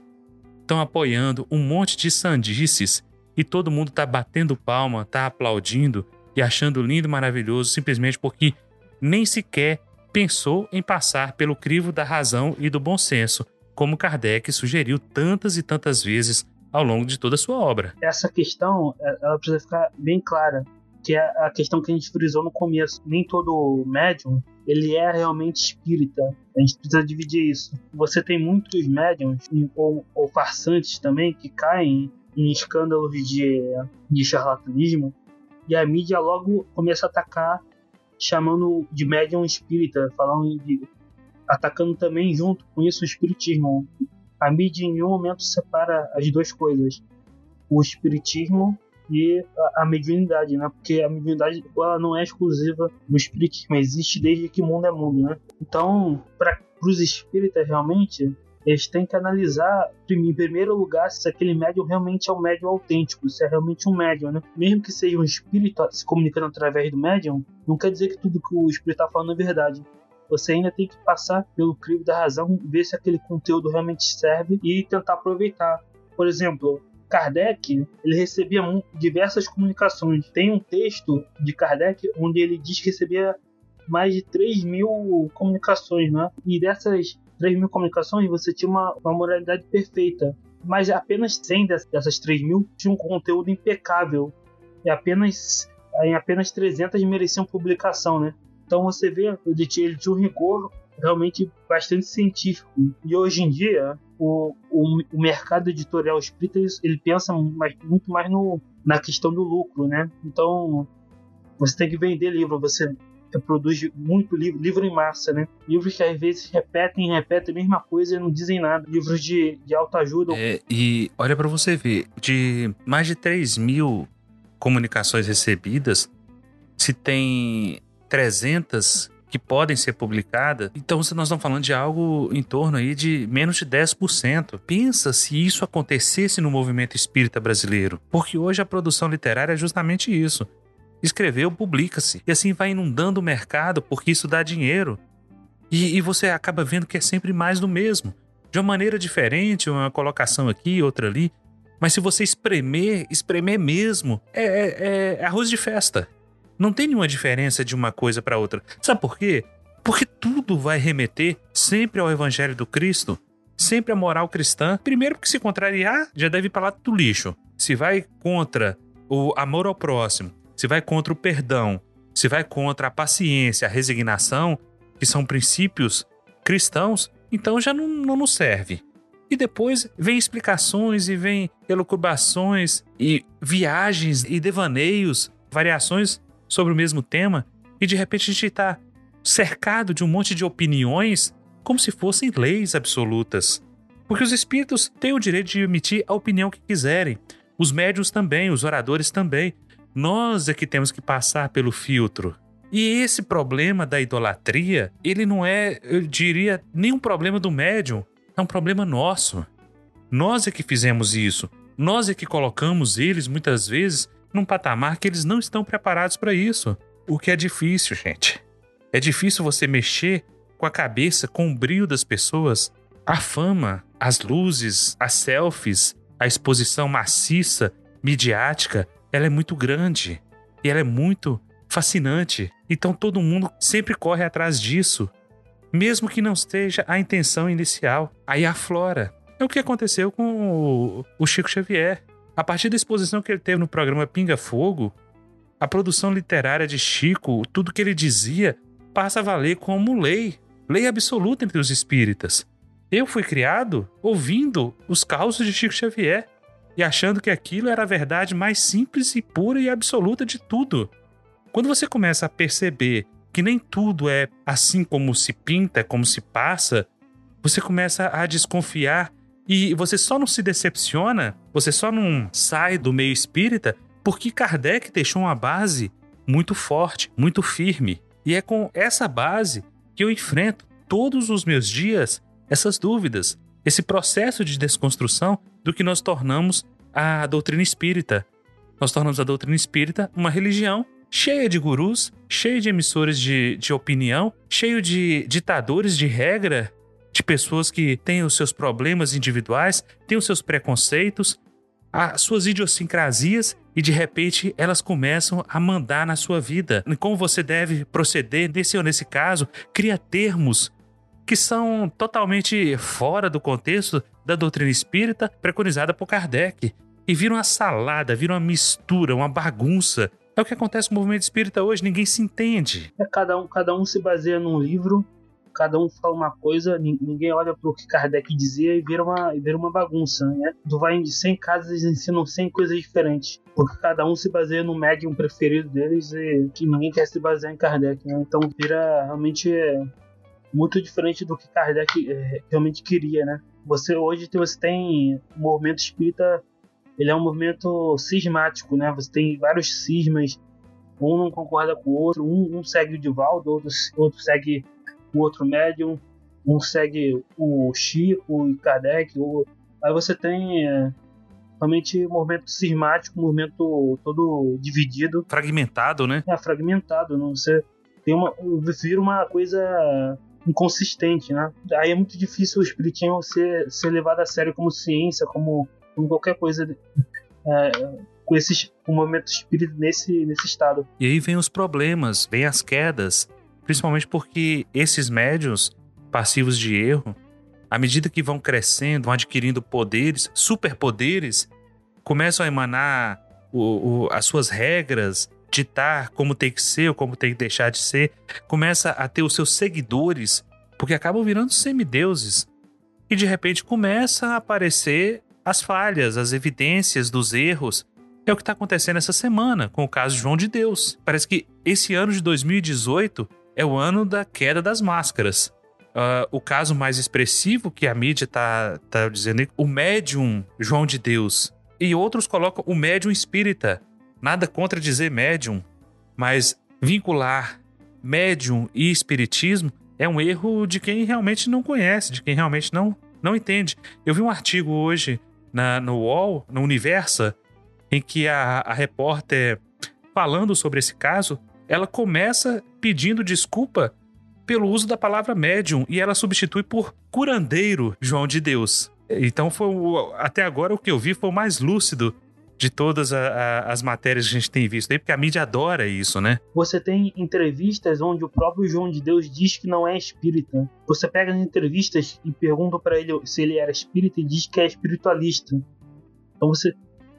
estão apoiando um monte de sandices e todo mundo tá batendo palma, tá aplaudindo e achando lindo maravilhoso simplesmente porque nem sequer pensou em passar pelo crivo da razão e do bom senso, como Kardec sugeriu tantas e tantas vezes ao longo de toda a sua obra. Essa questão, é, ela precisa ficar bem clara, que é a questão que a gente frisou no começo. Nem todo médium, ele é realmente espírita. A gente precisa dividir isso. Você tem muitos médiums, ou, ou farsantes também, que caem em escândalos de, de charlatanismo, e a mídia logo começa a atacar, chamando de médium espírita, falando de, atacando também junto com isso o espiritismo. A mídia em nenhum momento separa as duas coisas, o espiritismo e a, a mediunidade, né? Porque a mediunidade ela não é exclusiva do espiritismo, existe desde que mundo é mundo, né? Então, para os espíritas realmente eles têm que analisar, em primeiro lugar, se aquele médium realmente é um médium autêntico, se é realmente um médium, né? Mesmo que seja um espírito se comunicando através do médium, não quer dizer que tudo que o espírito está falando é verdade. Você ainda tem que passar pelo crivo da razão, ver se aquele conteúdo realmente serve e tentar aproveitar. Por exemplo, Kardec ele recebia diversas comunicações. Tem um texto de Kardec onde ele diz que recebia mais de 3 mil comunicações, né? E dessas 3 mil comunicações, você tinha uma, uma moralidade perfeita. Mas apenas 100 dessas 3 mil tinham um conteúdo impecável. E apenas, em apenas 300 mereciam publicação, né? Então você vê, ele tinha, ele tinha um rigor realmente bastante científico. E hoje em dia, o, o, o mercado editorial espírita, ele pensa mais, muito mais no, na questão do lucro, né? Então, você tem que vender livro, você produz muito livro, livro em massa, né? Livros que às vezes repetem, repetem a mesma coisa e não dizem nada. Livros de, de autoajuda. É, e olha para você ver, de mais de 3 mil comunicações recebidas, se tem 300 que podem ser publicadas, então nós estamos falando de algo em torno aí de menos de 10%. Pensa se isso acontecesse no movimento espírita brasileiro, porque hoje a produção literária é justamente isso escreveu, publica-se. E assim vai inundando o mercado porque isso dá dinheiro. E, e, você acaba vendo que é sempre mais do mesmo. De uma maneira diferente, uma colocação aqui, outra ali. Mas se você espremer, espremer mesmo, é, é, é arroz de festa. Não tem nenhuma diferença de uma coisa para outra. Sabe por quê? Porque tudo vai remeter sempre ao Evangelho do Cristo, sempre à moral cristã. Primeiro, porque se contrariar, já deve falar do lixo. Se vai contra o amor ao próximo, se vai contra o perdão, se vai contra a paciência, a resignação, que são princípios cristãos, então já não, não nos serve. E depois vem explicações e vem elucubrações e viagens e devaneios, variações sobre o mesmo tema, e de repente a gente está cercado de um monte de opiniões como se fossem leis absolutas. Porque os espíritos têm o direito de emitir a opinião que quiserem, os médios também, os oradores também, nós é que temos que passar pelo filtro. E esse problema da idolatria, ele não é, eu diria, nem um problema do médium, é um problema nosso. Nós é que fizemos isso. Nós é que colocamos eles, muitas vezes, num patamar que eles não estão preparados para isso. O que é difícil, gente. É difícil você mexer com a cabeça, com o brilho das pessoas. A fama, as luzes, as selfies, a exposição maciça, midiática, ela é muito grande e ela é muito fascinante. Então todo mundo sempre corre atrás disso, mesmo que não esteja a intenção inicial. Aí aflora. É o que aconteceu com o Chico Xavier. A partir da exposição que ele teve no programa Pinga Fogo, a produção literária de Chico, tudo que ele dizia, passa a valer como lei. lei absoluta entre os espíritas. Eu fui criado ouvindo os causos de Chico Xavier e achando que aquilo era a verdade mais simples e pura e absoluta de tudo. Quando você começa a perceber que nem tudo é assim como se pinta, como se passa, você começa a desconfiar e você só não se decepciona, você só não sai do meio espírita porque Kardec deixou uma base muito forte, muito firme. E é com essa base que eu enfrento todos os meus dias essas dúvidas, esse processo de desconstrução do que nós tornamos a doutrina espírita. Nós tornamos a doutrina espírita uma religião cheia de gurus, cheia de emissores de, de opinião, cheio de ditadores de regra, de pessoas que têm os seus problemas individuais, têm os seus preconceitos, as suas idiosincrasias e de repente elas começam a mandar na sua vida. Como você deve proceder nesse ou nesse caso, cria termos que são totalmente fora do contexto da doutrina espírita preconizada por Kardec e viram uma salada, viram uma mistura, uma bagunça. É o que acontece com o movimento espírita hoje, ninguém se entende. É, cada, um, cada um se baseia num livro cada um fala uma coisa, ninguém olha para o que Kardec dizia e vira uma, e vira uma bagunça, né? Tu vai em 100 casas eles ensinam 100 coisas diferentes, porque cada um se baseia no médium preferido deles e que ninguém quer se basear em Kardec, né? Então vira realmente é, muito diferente do que Kardec é, realmente queria, né? Você hoje você tem o movimento espírita, ele é um movimento cismático, né? Você tem vários cismas, um não concorda com o outro, um, um segue o Divaldo, outro, outro segue o outro médium, um segue o Chico e Kardec, ou... aí você tem é, realmente um movimento cismático, um movimento todo dividido. Fragmentado, né? É, fragmentado, não? você tem uma, vira uma coisa inconsistente, né? Aí é muito difícil o espiritismo ser, ser levado a sério como ciência, como, como qualquer coisa é, com esse com o movimento espírita nesse, nesse estado. E aí vem os problemas, vem as quedas, principalmente porque esses médios passivos de erro, à medida que vão crescendo, vão adquirindo poderes, superpoderes, começam a emanar o, o, as suas regras, ditar como tem que ser ou como tem que deixar de ser, começa a ter os seus seguidores, porque acabam virando semideuses. E de repente começa a aparecer as falhas, as evidências dos erros. É o que está acontecendo essa semana com o caso João de Deus. Parece que esse ano de 2018 é o ano da queda das máscaras. Uh, o caso mais expressivo que a mídia tá, tá dizendo, o médium João de Deus. E outros colocam o médium espírita. Nada contra dizer médium, mas vincular médium e espiritismo é um erro de quem realmente não conhece, de quem realmente não, não entende. Eu vi um artigo hoje na, no UOL, no Universa, em que a, a repórter, falando sobre esse caso, ela começa pedindo desculpa pelo uso da palavra médium e ela substitui por curandeiro João de Deus. Então foi o, até agora o que eu vi foi o mais lúcido de todas a, a, as matérias que a gente tem visto aí, porque a mídia adora isso, né? Você tem entrevistas onde o próprio João de Deus diz que não é espírita. Você pega as entrevistas e pergunta para ele se ele era espírita e diz que é espiritualista. Então você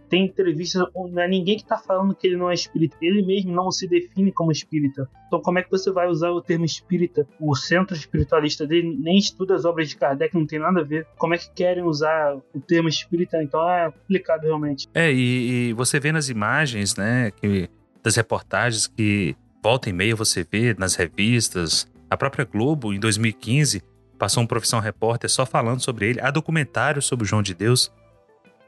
tem entrevistas não é ninguém que está falando que ele não é espírita. Ele mesmo não se define como espírita. Então, como é que você vai usar o termo espírita? O centro espiritualista dele nem estuda as obras de Kardec, não tem nada a ver. Como é que querem usar o termo espírita? Então, é complicado realmente. É, e, e você vê nas imagens, né, que, das reportagens que volta e meia você vê nas revistas. A própria Globo, em 2015, passou um profissão repórter só falando sobre ele. Há documentários sobre o João de Deus.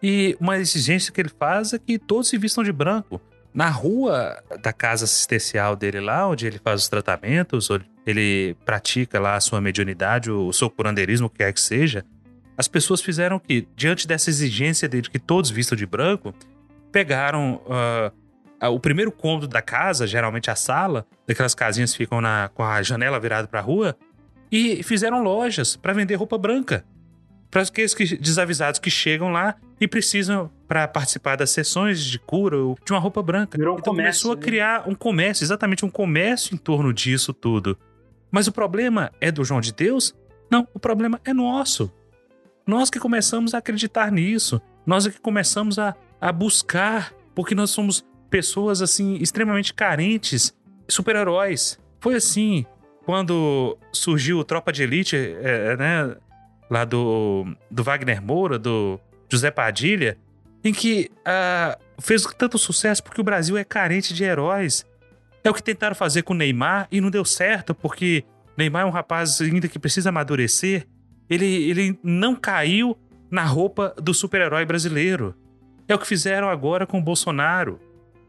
E uma exigência que ele faz é que todos se vistam de branco. Na rua da casa assistencial dele lá, onde ele faz os tratamentos, ele pratica lá a sua mediunidade, o seu curandeirismo, o que quer que seja, as pessoas fizeram que, diante dessa exigência dele de que todos vistam de branco, pegaram uh, o primeiro cômodo da casa, geralmente a sala, daquelas casinhas que ficam na, com a janela virada para a rua, e fizeram lojas para vender roupa branca para aqueles que, desavisados que chegam lá e precisam para participar das sessões de cura ou de uma roupa branca. Virou um então comércio, começou a né? criar um comércio, exatamente um comércio em torno disso tudo. Mas o problema é do João de Deus? Não, o problema é nosso. Nós que começamos a acreditar nisso, nós é que começamos a, a buscar, porque nós somos pessoas assim extremamente carentes, super-heróis. Foi assim quando surgiu Tropa de Elite, é, né, lá do, do Wagner Moura, do José Padilha, em que uh, fez tanto sucesso porque o Brasil é carente de heróis. É o que tentaram fazer com o Neymar e não deu certo, porque Neymar é um rapaz ainda que precisa amadurecer. Ele, ele não caiu na roupa do super-herói brasileiro. É o que fizeram agora com o Bolsonaro,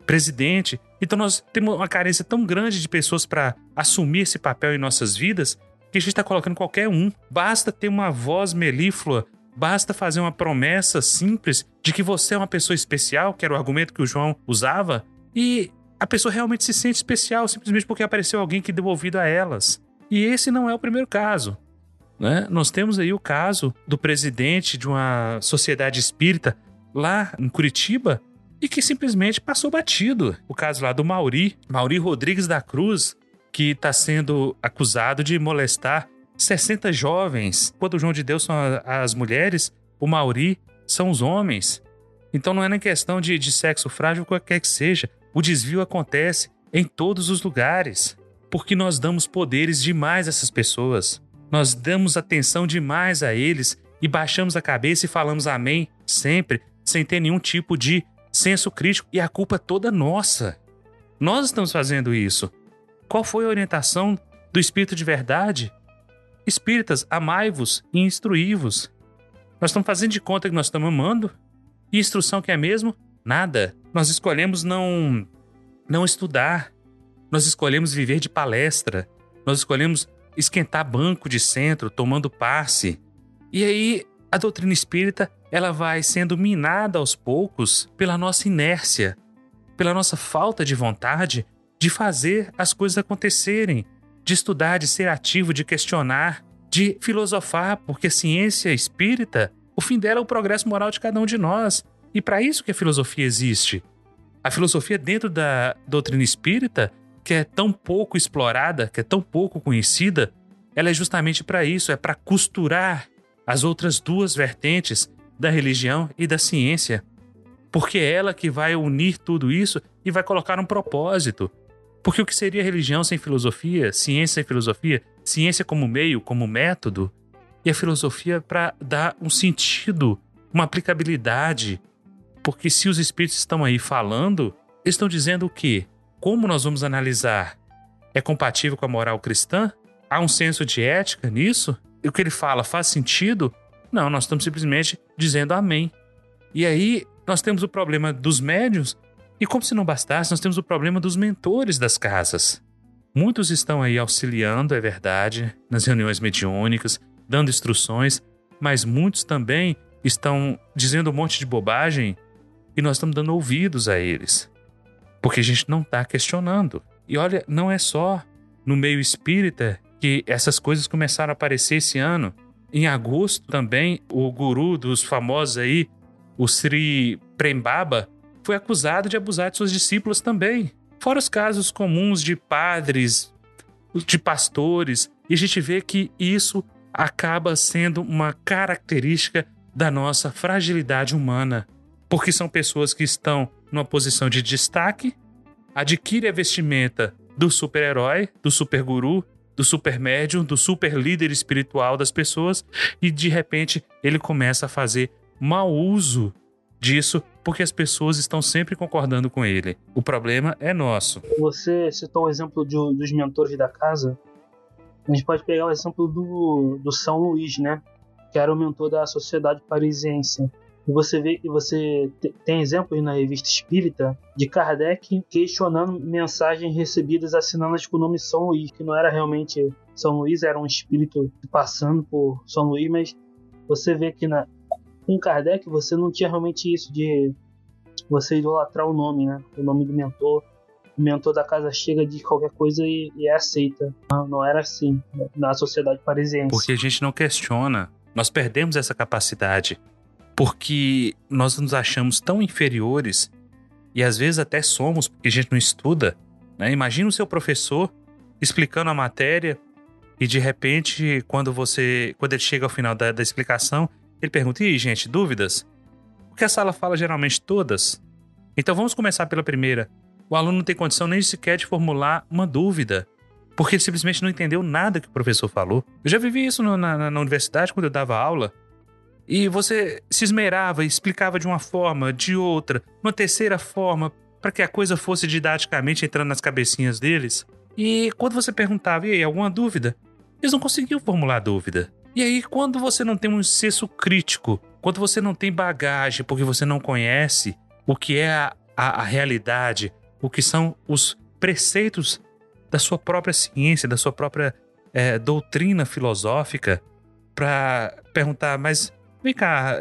presidente. Então nós temos uma carência tão grande de pessoas para assumir esse papel em nossas vidas que a gente está colocando qualquer um. Basta ter uma voz melíflua, basta fazer uma promessa simples de que você é uma pessoa especial, que era o argumento que o João usava, e a pessoa realmente se sente especial simplesmente porque apareceu alguém que deu ouvido a elas. E esse não é o primeiro caso. Né? Nós temos aí o caso do presidente de uma sociedade espírita lá em Curitiba e que simplesmente passou batido. O caso lá do Mauri, Mauri Rodrigues da Cruz, que está sendo acusado de molestar 60 jovens. Quando o João de Deus são as mulheres, o Mauri são os homens. Então não é nem questão de, de sexo frágil, qualquer que seja. O desvio acontece em todos os lugares. Porque nós damos poderes demais a essas pessoas. Nós damos atenção demais a eles e baixamos a cabeça e falamos amém sempre, sem ter nenhum tipo de senso crítico e a culpa é toda nossa. Nós estamos fazendo isso. Qual foi a orientação do Espírito de verdade? Espíritas, amai-vos e instruí-vos. Nós estamos fazendo de conta que nós estamos amando? E instrução que é mesmo? Nada. Nós escolhemos não não estudar. Nós escolhemos viver de palestra. Nós escolhemos esquentar banco de centro, tomando passe. E aí a doutrina espírita ela vai sendo minada aos poucos pela nossa inércia, pela nossa falta de vontade de fazer as coisas acontecerem, de estudar, de ser ativo, de questionar, de filosofar, porque a ciência espírita, o fim dela é o progresso moral de cada um de nós. E para isso que a filosofia existe. A filosofia dentro da doutrina espírita, que é tão pouco explorada, que é tão pouco conhecida, ela é justamente para isso, é para costurar as outras duas vertentes da religião e da ciência. Porque é ela que vai unir tudo isso e vai colocar um propósito. Porque o que seria religião sem filosofia, ciência sem filosofia, ciência como meio, como método, e a filosofia para dar um sentido, uma aplicabilidade. Porque se os espíritos estão aí falando, eles estão dizendo o quê? Como nós vamos analisar? É compatível com a moral cristã? Há um senso de ética nisso? E o que ele fala faz sentido? Não, nós estamos simplesmente dizendo amém. E aí nós temos o problema dos médios, e como se não bastasse, nós temos o problema dos mentores das casas. Muitos estão aí auxiliando, é verdade, nas reuniões mediúnicas, dando instruções, mas muitos também estão dizendo um monte de bobagem e nós estamos dando ouvidos a eles. Porque a gente não está questionando. E olha, não é só no meio espírita que essas coisas começaram a aparecer esse ano. Em agosto também, o guru dos famosos aí, o Sri Prembaba, foi acusado de abusar de seus discípulos também. Fora os casos comuns de padres, de pastores, e a gente vê que isso acaba sendo uma característica da nossa fragilidade humana, porque são pessoas que estão numa posição de destaque, adquirem a vestimenta do super-herói, do super-guru, do super médium, do super líder espiritual das pessoas e de repente ele começa a fazer mau uso disso porque as pessoas estão sempre concordando com ele. O problema é nosso. Você citou o exemplo de, dos mentores da casa. A gente pode pegar o exemplo do, do São Luís, né? Que era o mentor da sociedade parisiense. E você vê que você tem exemplos na revista Espírita de Kardec questionando mensagens recebidas assinadas com o nome São Luís, que não era realmente São Luís, era um espírito passando por São Luís, mas você vê que na, com Kardec você não tinha realmente isso de você idolatrar o nome, né? O nome do mentor. O mentor da casa chega de qualquer coisa e, e é aceita. Não, não era assim na sociedade parisiense. Porque a gente não questiona. Nós perdemos essa capacidade porque nós nos achamos tão inferiores e às vezes até somos porque a gente não estuda. Né? Imagina o seu professor explicando a matéria e de repente, quando você, quando ele chega ao final da, da explicação, ele pergunta: e gente, dúvidas? Porque a sala fala geralmente todas. Então vamos começar pela primeira. O aluno não tem condição nem sequer de formular uma dúvida. porque ele simplesmente não entendeu nada que o professor falou. Eu já vivi isso no, na, na universidade quando eu dava aula. E você se esmerava e explicava de uma forma, de outra, uma terceira forma, para que a coisa fosse didaticamente entrando nas cabecinhas deles. E quando você perguntava, e aí, alguma dúvida? Eles não conseguiam formular dúvida. E aí, quando você não tem um senso crítico, quando você não tem bagagem, porque você não conhece o que é a, a, a realidade, o que são os preceitos da sua própria ciência, da sua própria é, doutrina filosófica, para perguntar, mas vem cá,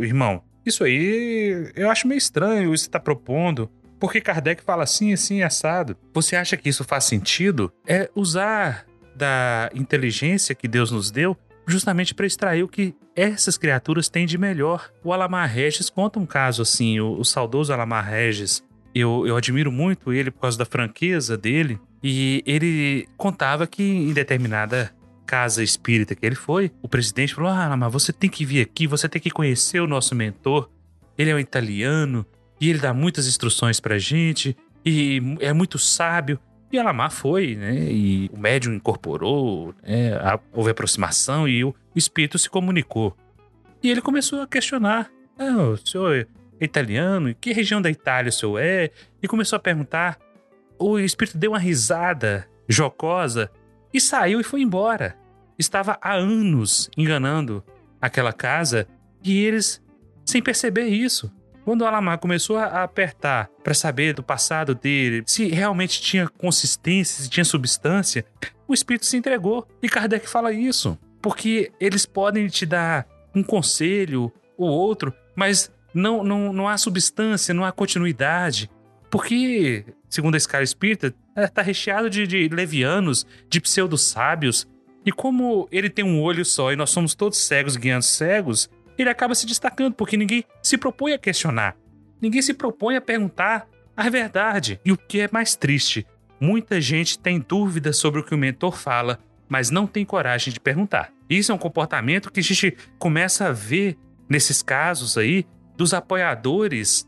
irmão, isso aí eu acho meio estranho, isso está propondo. Porque Kardec fala assim, assim, assado. Você acha que isso faz sentido? É usar da inteligência que Deus nos deu justamente para extrair o que essas criaturas têm de melhor. O Alamar Regis conta um caso assim, o, o saudoso Alamar Regis. Eu, eu admiro muito ele por causa da franqueza dele. E ele contava que em determinada casa espírita que ele foi, o presidente falou: Ah, mas você tem que vir aqui, você tem que conhecer o nosso mentor. Ele é um italiano, e ele dá muitas instruções pra gente e é muito sábio. E Alamar foi, né? E o médium incorporou, né? houve aproximação e o espírito se comunicou. E ele começou a questionar: ah, o senhor é italiano? Que região da Itália o senhor é? E começou a perguntar. O espírito deu uma risada jocosa e saiu e foi embora. Estava há anos enganando aquela casa e eles, sem perceber isso, quando o Alamar começou a apertar para saber do passado dele, se realmente tinha consistência, se tinha substância, o espírito se entregou. E Kardec fala isso, porque eles podem te dar um conselho ou outro, mas não, não, não há substância, não há continuidade. Porque, segundo a escala espírita, está recheado de, de levianos, de pseudo-sábios. E como ele tem um olho só e nós somos todos cegos guiando cegos, ele acaba se destacando, porque ninguém se propõe a questionar. Ninguém se propõe a perguntar a verdade. E o que é mais triste, muita gente tem dúvidas sobre o que o mentor fala, mas não tem coragem de perguntar. Isso é um comportamento que a gente começa a ver nesses casos aí dos apoiadores,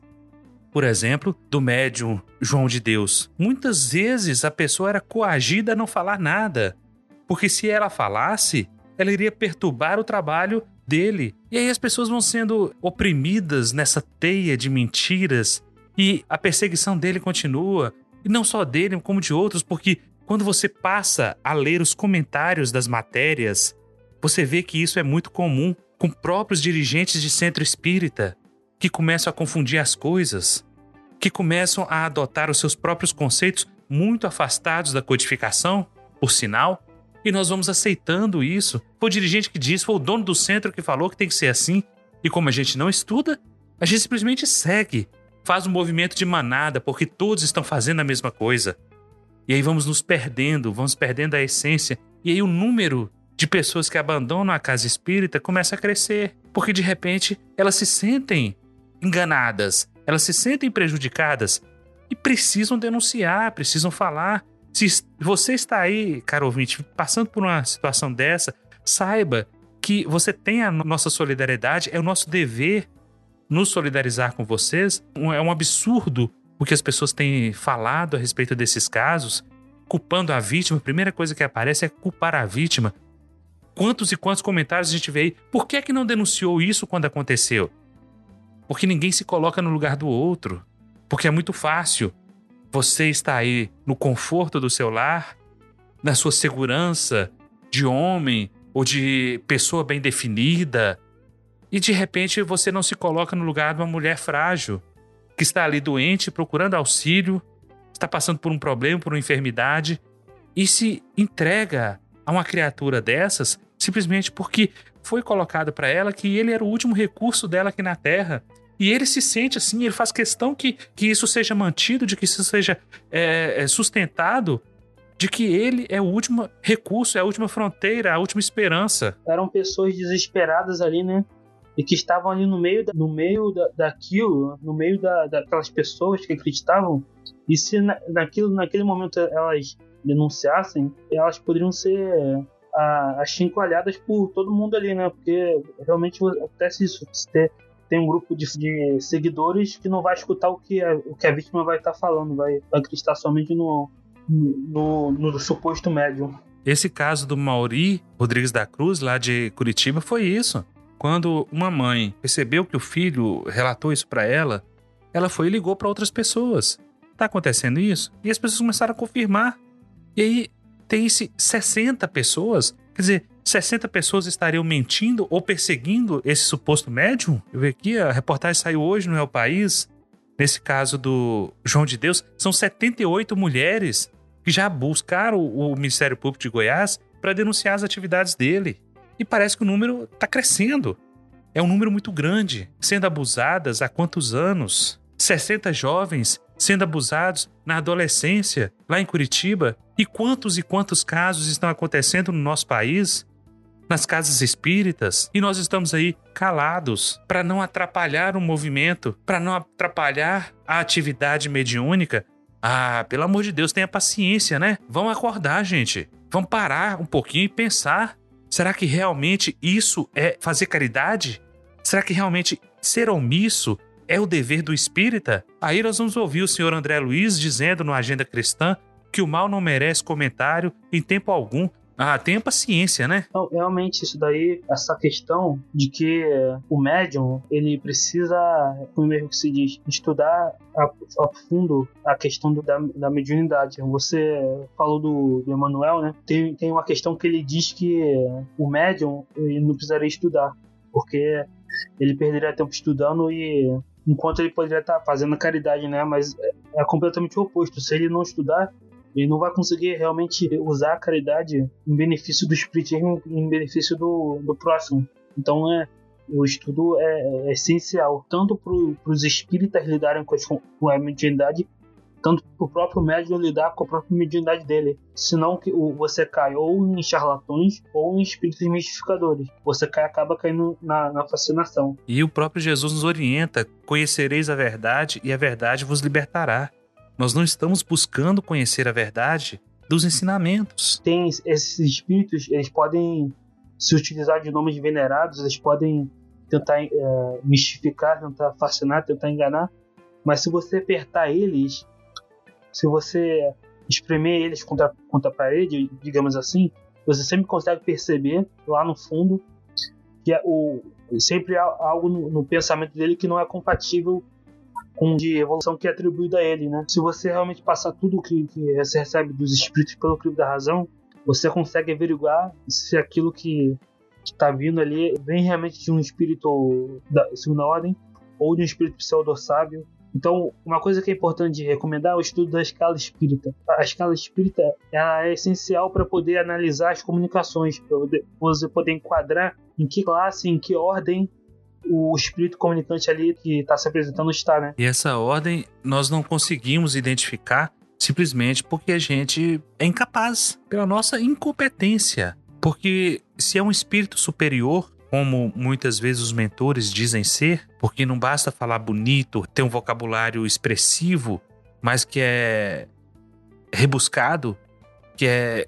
por exemplo, do médium João de Deus. Muitas vezes a pessoa era coagida a não falar nada, porque se ela falasse, ela iria perturbar o trabalho dele. E aí as pessoas vão sendo oprimidas nessa teia de mentiras e a perseguição dele continua. E não só dele, como de outros, porque quando você passa a ler os comentários das matérias, você vê que isso é muito comum com próprios dirigentes de centro espírita que começam a confundir as coisas, que começam a adotar os seus próprios conceitos muito afastados da codificação, por sinal, e nós vamos aceitando isso. Foi o dirigente que disse, foi o dono do centro que falou que tem que ser assim. E como a gente não estuda, a gente simplesmente segue, faz um movimento de manada, porque todos estão fazendo a mesma coisa. E aí vamos nos perdendo, vamos perdendo a essência. E aí o número de pessoas que abandonam a casa espírita começa a crescer, porque de repente elas se sentem enganadas, elas se sentem prejudicadas e precisam denunciar, precisam falar, se você está aí, caro ouvinte, passando por uma situação dessa, saiba que você tem a nossa solidariedade, é o nosso dever nos solidarizar com vocês. É um absurdo o que as pessoas têm falado a respeito desses casos, culpando a vítima. A primeira coisa que aparece é culpar a vítima. Quantos e quantos comentários a gente vê aí? Por que é que não denunciou isso quando aconteceu? Porque ninguém se coloca no lugar do outro. Porque é muito fácil você está aí no conforto do seu lar, na sua segurança de homem ou de pessoa bem definida, e de repente você não se coloca no lugar de uma mulher frágil que está ali doente, procurando auxílio, está passando por um problema, por uma enfermidade e se entrega a uma criatura dessas simplesmente porque foi colocado para ela que ele era o último recurso dela aqui na Terra e ele se sente assim, ele faz questão que, que isso seja mantido, de que isso seja é, é, sustentado, de que ele é o último recurso, é a última fronteira, a última esperança. Eram pessoas desesperadas ali, né? E que estavam ali no meio, da, no meio da, daquilo, no meio da, daquelas pessoas que acreditavam. E se na, naquilo, naquele momento elas denunciassem, elas poderiam ser achincalhadas por todo mundo ali, né? Porque realmente acontece isso. Ter tem um grupo de, de, seguidores que não vai escutar o que a, o que a vítima vai estar tá falando, vai, acreditar somente no, no, no, no suposto médium. Esse caso do Mauri Rodrigues da Cruz, lá de Curitiba, foi isso. Quando uma mãe percebeu que o filho relatou isso para ela, ela foi e ligou para outras pessoas. Tá acontecendo isso? E as pessoas começaram a confirmar. E aí tem esse 60 pessoas, quer dizer, 60 pessoas estariam mentindo ou perseguindo esse suposto médium? Eu vi aqui, a reportagem saiu hoje no El País. Nesse caso do João de Deus, são 78 mulheres que já buscaram o Ministério Público de Goiás para denunciar as atividades dele. E parece que o número está crescendo. É um número muito grande, sendo abusadas há quantos anos? 60 jovens sendo abusados na adolescência, lá em Curitiba. E quantos e quantos casos estão acontecendo no nosso país? Nas casas espíritas, e nós estamos aí calados para não atrapalhar o movimento, para não atrapalhar a atividade mediúnica. Ah, pelo amor de Deus, tenha paciência, né? Vamos acordar, gente. Vamos parar um pouquinho e pensar. Será que realmente isso é fazer caridade? Será que realmente ser omisso é o dever do espírita? Aí nós vamos ouvir o senhor André Luiz dizendo no Agenda Cristã que o mal não merece comentário em tempo algum. Ah, tenha paciência, né? Então, realmente, isso daí, essa questão de que o médium, ele precisa, como mesmo que se diz, estudar a, a fundo a questão do, da, da mediunidade. Você falou do, do Emmanuel, né? Tem, tem uma questão que ele diz que o médium ele não precisaria estudar, porque ele perderia tempo estudando e enquanto ele poderia estar fazendo caridade, né? Mas é, é completamente o oposto. Se ele não estudar, ele não vai conseguir realmente usar a caridade em benefício do espiritismo, em benefício do, do próximo. Então é o estudo é, é essencial tanto para os espíritas lidarem com, com a mediunidade tanto para o próprio médium lidar com a própria mediunidade dele. Senão que você cai ou em charlatões ou em espíritos mistificadores. Você cai, acaba caindo na, na fascinação. E o próprio Jesus nos orienta: conhecereis a verdade e a verdade vos libertará. Nós não estamos buscando conhecer a verdade dos ensinamentos. Tem esses espíritos, eles podem se utilizar de nomes venerados, eles podem tentar é, mistificar, tentar fascinar, tentar enganar. Mas se você apertar eles, se você espremer eles contra, contra a parede, digamos assim, você sempre consegue perceber lá no fundo que é o, sempre há algo no, no pensamento dele que não é compatível com de evolução que é atribuído a ele, né? Se você realmente passar tudo que, que você recebe dos espíritos pelo crivo da razão, você consegue averiguar se aquilo que está vindo ali vem realmente de um espírito da segunda ordem ou de um espírito pseudo-sábio então, uma coisa que é importante recomendar é o estudo da escala espírita. A escala espírita é essencial para poder analisar as comunicações, para você poder enquadrar em que classe, em que ordem o espírito comunicante ali que está se apresentando está, né? E essa ordem nós não conseguimos identificar simplesmente porque a gente é incapaz, pela nossa incompetência. Porque se é um espírito superior, como muitas vezes os mentores dizem ser, porque não basta falar bonito, ter um vocabulário expressivo, mas que é rebuscado, que é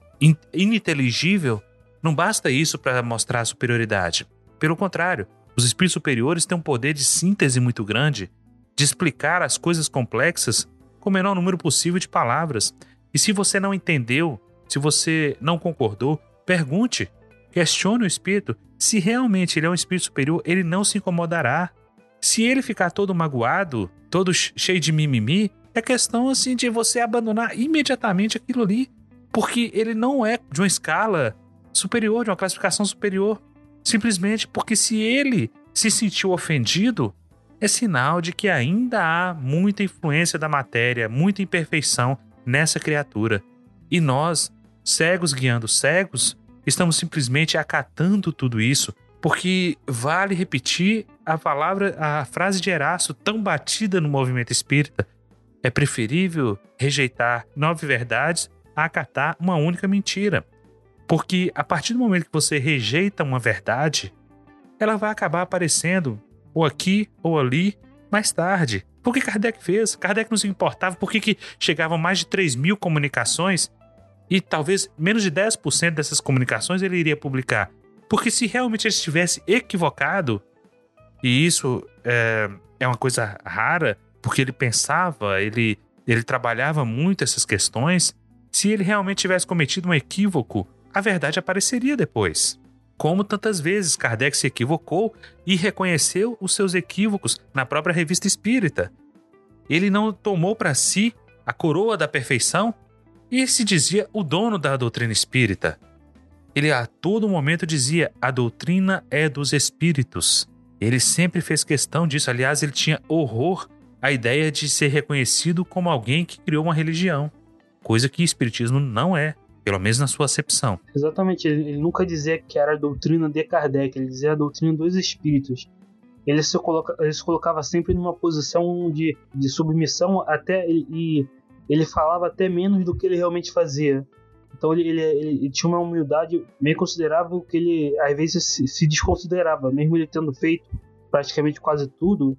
ininteligível, não basta isso para mostrar superioridade. Pelo contrário, os espíritos superiores têm um poder de síntese muito grande, de explicar as coisas complexas com o menor número possível de palavras. E se você não entendeu, se você não concordou, pergunte, questione o espírito se realmente ele é um espírito superior, ele não se incomodará. Se ele ficar todo magoado, todo cheio de mimimi, é questão assim de você abandonar imediatamente aquilo ali, porque ele não é de uma escala superior, de uma classificação superior. Simplesmente porque se ele se sentiu ofendido, é sinal de que ainda há muita influência da matéria, muita imperfeição nessa criatura. E nós, cegos guiando cegos, estamos simplesmente acatando tudo isso, porque vale repetir a palavra, a frase de Erasto tão batida no movimento espírita. É preferível rejeitar nove verdades a acatar uma única mentira. Porque a partir do momento que você rejeita uma verdade, ela vai acabar aparecendo ou aqui ou ali mais tarde. Por que Kardec fez? Kardec não se importava por que chegavam mais de 3 mil comunicações e talvez menos de 10% dessas comunicações ele iria publicar. Porque se realmente ele estivesse equivocado, e isso é, é uma coisa rara, porque ele pensava, ele, ele trabalhava muito essas questões, se ele realmente tivesse cometido um equívoco, a verdade apareceria depois. Como tantas vezes Kardec se equivocou e reconheceu os seus equívocos na própria revista espírita. Ele não tomou para si a coroa da perfeição e se dizia o dono da doutrina espírita. Ele a todo momento dizia: a doutrina é dos espíritos. Ele sempre fez questão disso. Aliás, ele tinha horror à ideia de ser reconhecido como alguém que criou uma religião, coisa que o espiritismo não é, pelo menos na sua acepção. Exatamente, ele, nunca dizia que era a doutrina de Kardec, ele dizia a doutrina dos espíritos. Ele se, coloca, ele se colocava sempre numa posição de, de submissão até e ele falava até menos do que ele realmente fazia. Então ele, ele, ele, tinha uma humildade bem considerável que ele às vezes se, se, desconsiderava, mesmo ele tendo feito praticamente quase tudo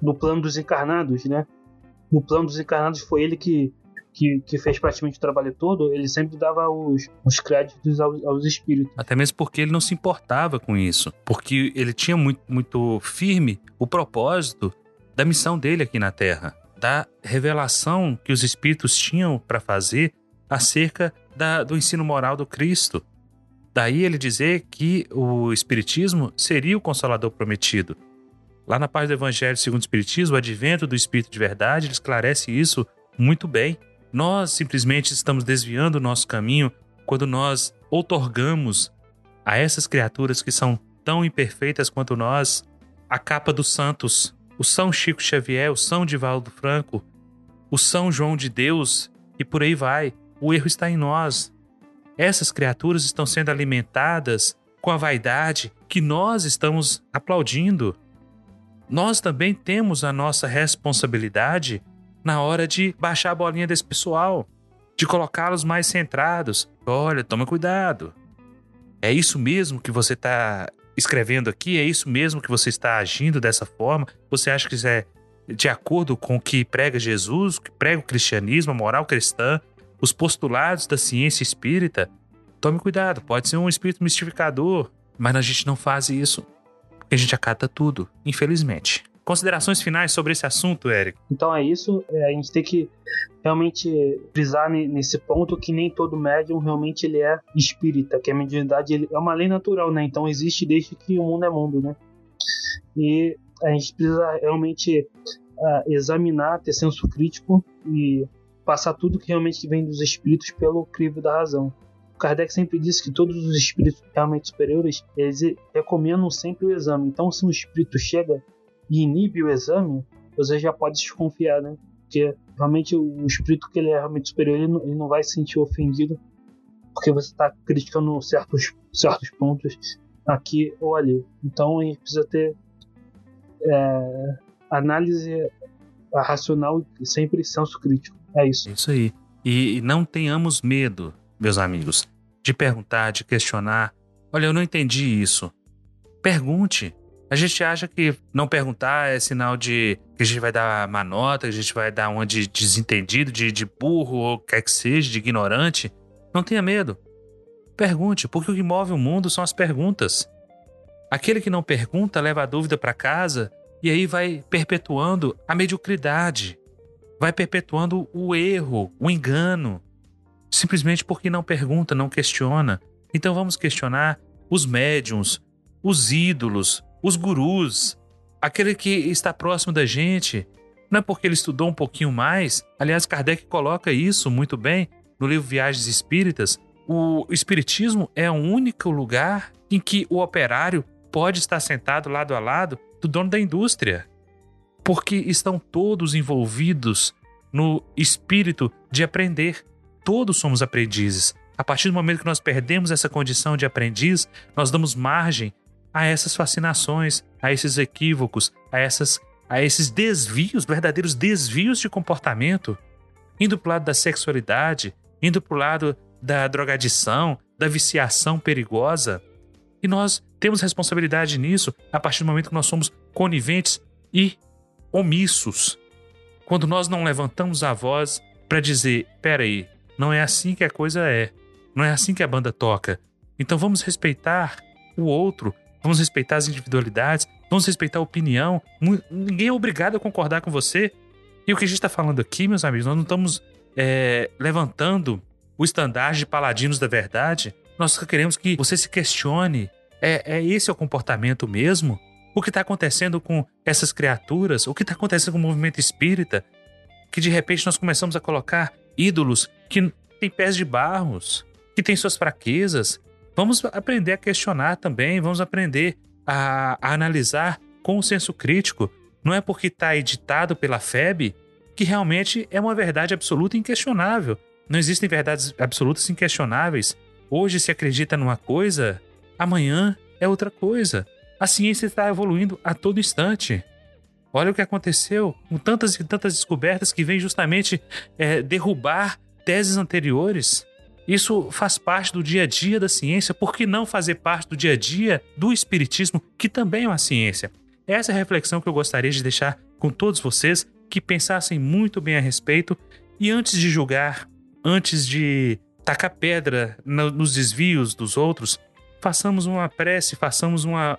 no plano dos encarnados, né? No plano dos encarnados foi ele que, que, que fez praticamente o trabalho todo, ele sempre dava os, os créditos aos, aos espíritos. Até mesmo porque ele não se importava com isso, porque ele tinha muito, muito firme o propósito da missão dele aqui na Terra, da revelação que os espíritos tinham para fazer acerca da, do ensino moral do Cristo. Daí ele dizer que o Espiritismo seria o consolador prometido. Lá na parte do Evangelho segundo o Espiritismo, o advento do Espírito de verdade ele esclarece isso muito bem. Nós simplesmente estamos desviando o nosso caminho quando nós outorgamos a essas criaturas que são tão imperfeitas quanto nós a capa dos santos, o São Chico Xavier, o São Divaldo Franco, o São João de Deus e por aí vai. O erro está em nós. Essas criaturas estão sendo alimentadas com a vaidade que nós estamos aplaudindo. Nós também temos a nossa responsabilidade na hora de baixar a bolinha desse pessoal, de colocá-los mais centrados. Olha, toma cuidado. É isso mesmo que você está escrevendo aqui? É isso mesmo que você está agindo dessa forma? Você acha que isso é de acordo com o que prega Jesus, que prega o cristianismo, a moral cristã? os postulados da ciência espírita, tome cuidado, pode ser um espírito mistificador, mas a gente não faz isso, porque a gente acata tudo, infelizmente. Considerações finais sobre esse assunto, Érico? Então é isso, é, a gente tem que realmente frisar nesse ponto que nem todo médium realmente ele é espírita, que a mediunidade é uma lei natural, né? Então existe desde que o mundo é mundo, né? E a gente precisa realmente uh, examinar, ter senso crítico e passar tudo que realmente vem dos espíritos pelo crivo da razão. Kardec sempre disse que todos os espíritos realmente superiores eles recomendam sempre o exame. Então, se um espírito chega e inibe o exame, você já pode desconfiar, né? Porque realmente o espírito que ele é realmente superior, ele não, ele não vai se sentir ofendido porque você está criticando certos, certos pontos aqui ou ali. Então a gente precisa ter é, análise racional e sempre senso crítico. É isso. Isso aí. E não tenhamos medo, meus amigos, de perguntar, de questionar. Olha, eu não entendi isso. Pergunte. A gente acha que não perguntar é sinal de que a gente vai dar má nota, que a gente vai dar uma de desentendido, de, de burro, ou quer que seja, de ignorante. Não tenha medo. Pergunte, porque o que move o mundo são as perguntas. Aquele que não pergunta leva a dúvida para casa e aí vai perpetuando a mediocridade vai perpetuando o erro, o engano, simplesmente porque não pergunta, não questiona. Então vamos questionar os médiums, os ídolos, os gurus, aquele que está próximo da gente. Não é porque ele estudou um pouquinho mais. Aliás, Kardec coloca isso muito bem no livro Viagens Espíritas. O Espiritismo é o único lugar em que o operário pode estar sentado lado a lado do dono da indústria porque estão todos envolvidos no espírito de aprender. Todos somos aprendizes. A partir do momento que nós perdemos essa condição de aprendiz, nós damos margem a essas fascinações, a esses equívocos, a, essas, a esses desvios, verdadeiros desvios de comportamento, indo para o lado da sexualidade, indo para o lado da drogadição, da viciação perigosa. E nós temos responsabilidade nisso a partir do momento que nós somos coniventes e omissos. Quando nós não levantamos a voz para dizer: peraí, não é assim que a coisa é, não é assim que a banda toca. Então vamos respeitar o outro, vamos respeitar as individualidades, vamos respeitar a opinião. Ninguém é obrigado a concordar com você. E o que a gente está falando aqui, meus amigos, nós não estamos é, levantando o estandarte de paladinos da verdade, nós queremos que você se questione: é, é esse o comportamento mesmo? O que está acontecendo com essas criaturas? O que está acontecendo com o movimento espírita? Que de repente nós começamos a colocar ídolos que têm pés de barros, que têm suas fraquezas. Vamos aprender a questionar também, vamos aprender a, a analisar com o senso crítico. Não é porque está editado pela FEB que realmente é uma verdade absoluta inquestionável. Não existem verdades absolutas inquestionáveis. Hoje se acredita numa coisa, amanhã é outra coisa. A ciência está evoluindo a todo instante. Olha o que aconteceu com tantas e tantas descobertas que vêm justamente é, derrubar teses anteriores. Isso faz parte do dia a dia da ciência, por que não fazer parte do dia a dia do Espiritismo, que também é uma ciência? Essa é a reflexão que eu gostaria de deixar com todos vocês que pensassem muito bem a respeito e antes de julgar, antes de tacar pedra nos desvios dos outros, façamos uma prece, façamos uma,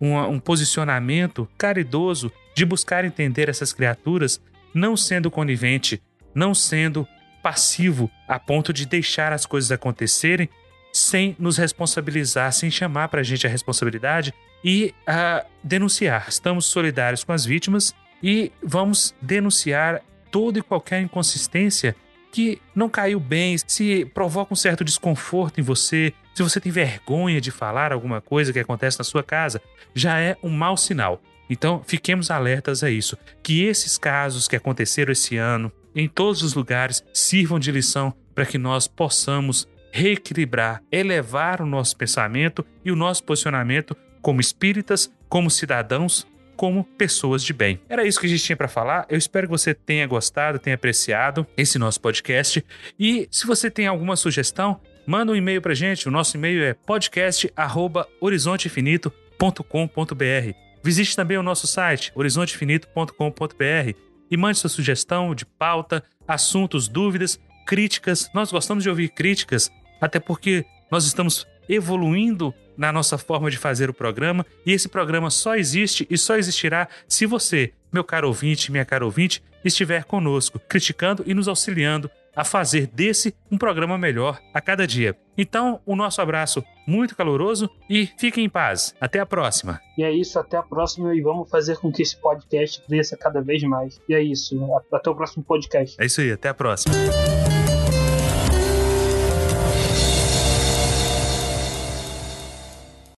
uma, um posicionamento caridoso de buscar entender essas criaturas, não sendo conivente, não sendo passivo a ponto de deixar as coisas acontecerem sem nos responsabilizar, sem chamar para a gente a responsabilidade e a denunciar. Estamos solidários com as vítimas e vamos denunciar toda e qualquer inconsistência que não caiu bem, se provoca um certo desconforto em você, se você tem vergonha de falar alguma coisa que acontece na sua casa, já é um mau sinal. Então, fiquemos alertas a isso. Que esses casos que aconteceram esse ano, em todos os lugares, sirvam de lição para que nós possamos reequilibrar, elevar o nosso pensamento e o nosso posicionamento como espíritas, como cidadãos, como pessoas de bem. Era isso que a gente tinha para falar. Eu espero que você tenha gostado, tenha apreciado esse nosso podcast. E se você tem alguma sugestão, manda um e-mail para gente. O nosso e-mail é podcast@horizontefinito.com.br. Visite também o nosso site horizontefinito.com.br e mande sua sugestão de pauta, assuntos, dúvidas, críticas. Nós gostamos de ouvir críticas, até porque nós estamos evoluindo na nossa forma de fazer o programa e esse programa só existe e só existirá se você, meu caro ouvinte, minha cara ouvinte, estiver conosco, criticando e nos auxiliando a fazer desse um programa melhor a cada dia. Então, o nosso abraço muito caloroso e fiquem em paz. Até a próxima. E é isso, até a próxima e vamos fazer com que esse podcast cresça cada vez mais. E é isso, até o próximo podcast. É isso aí, até a próxima.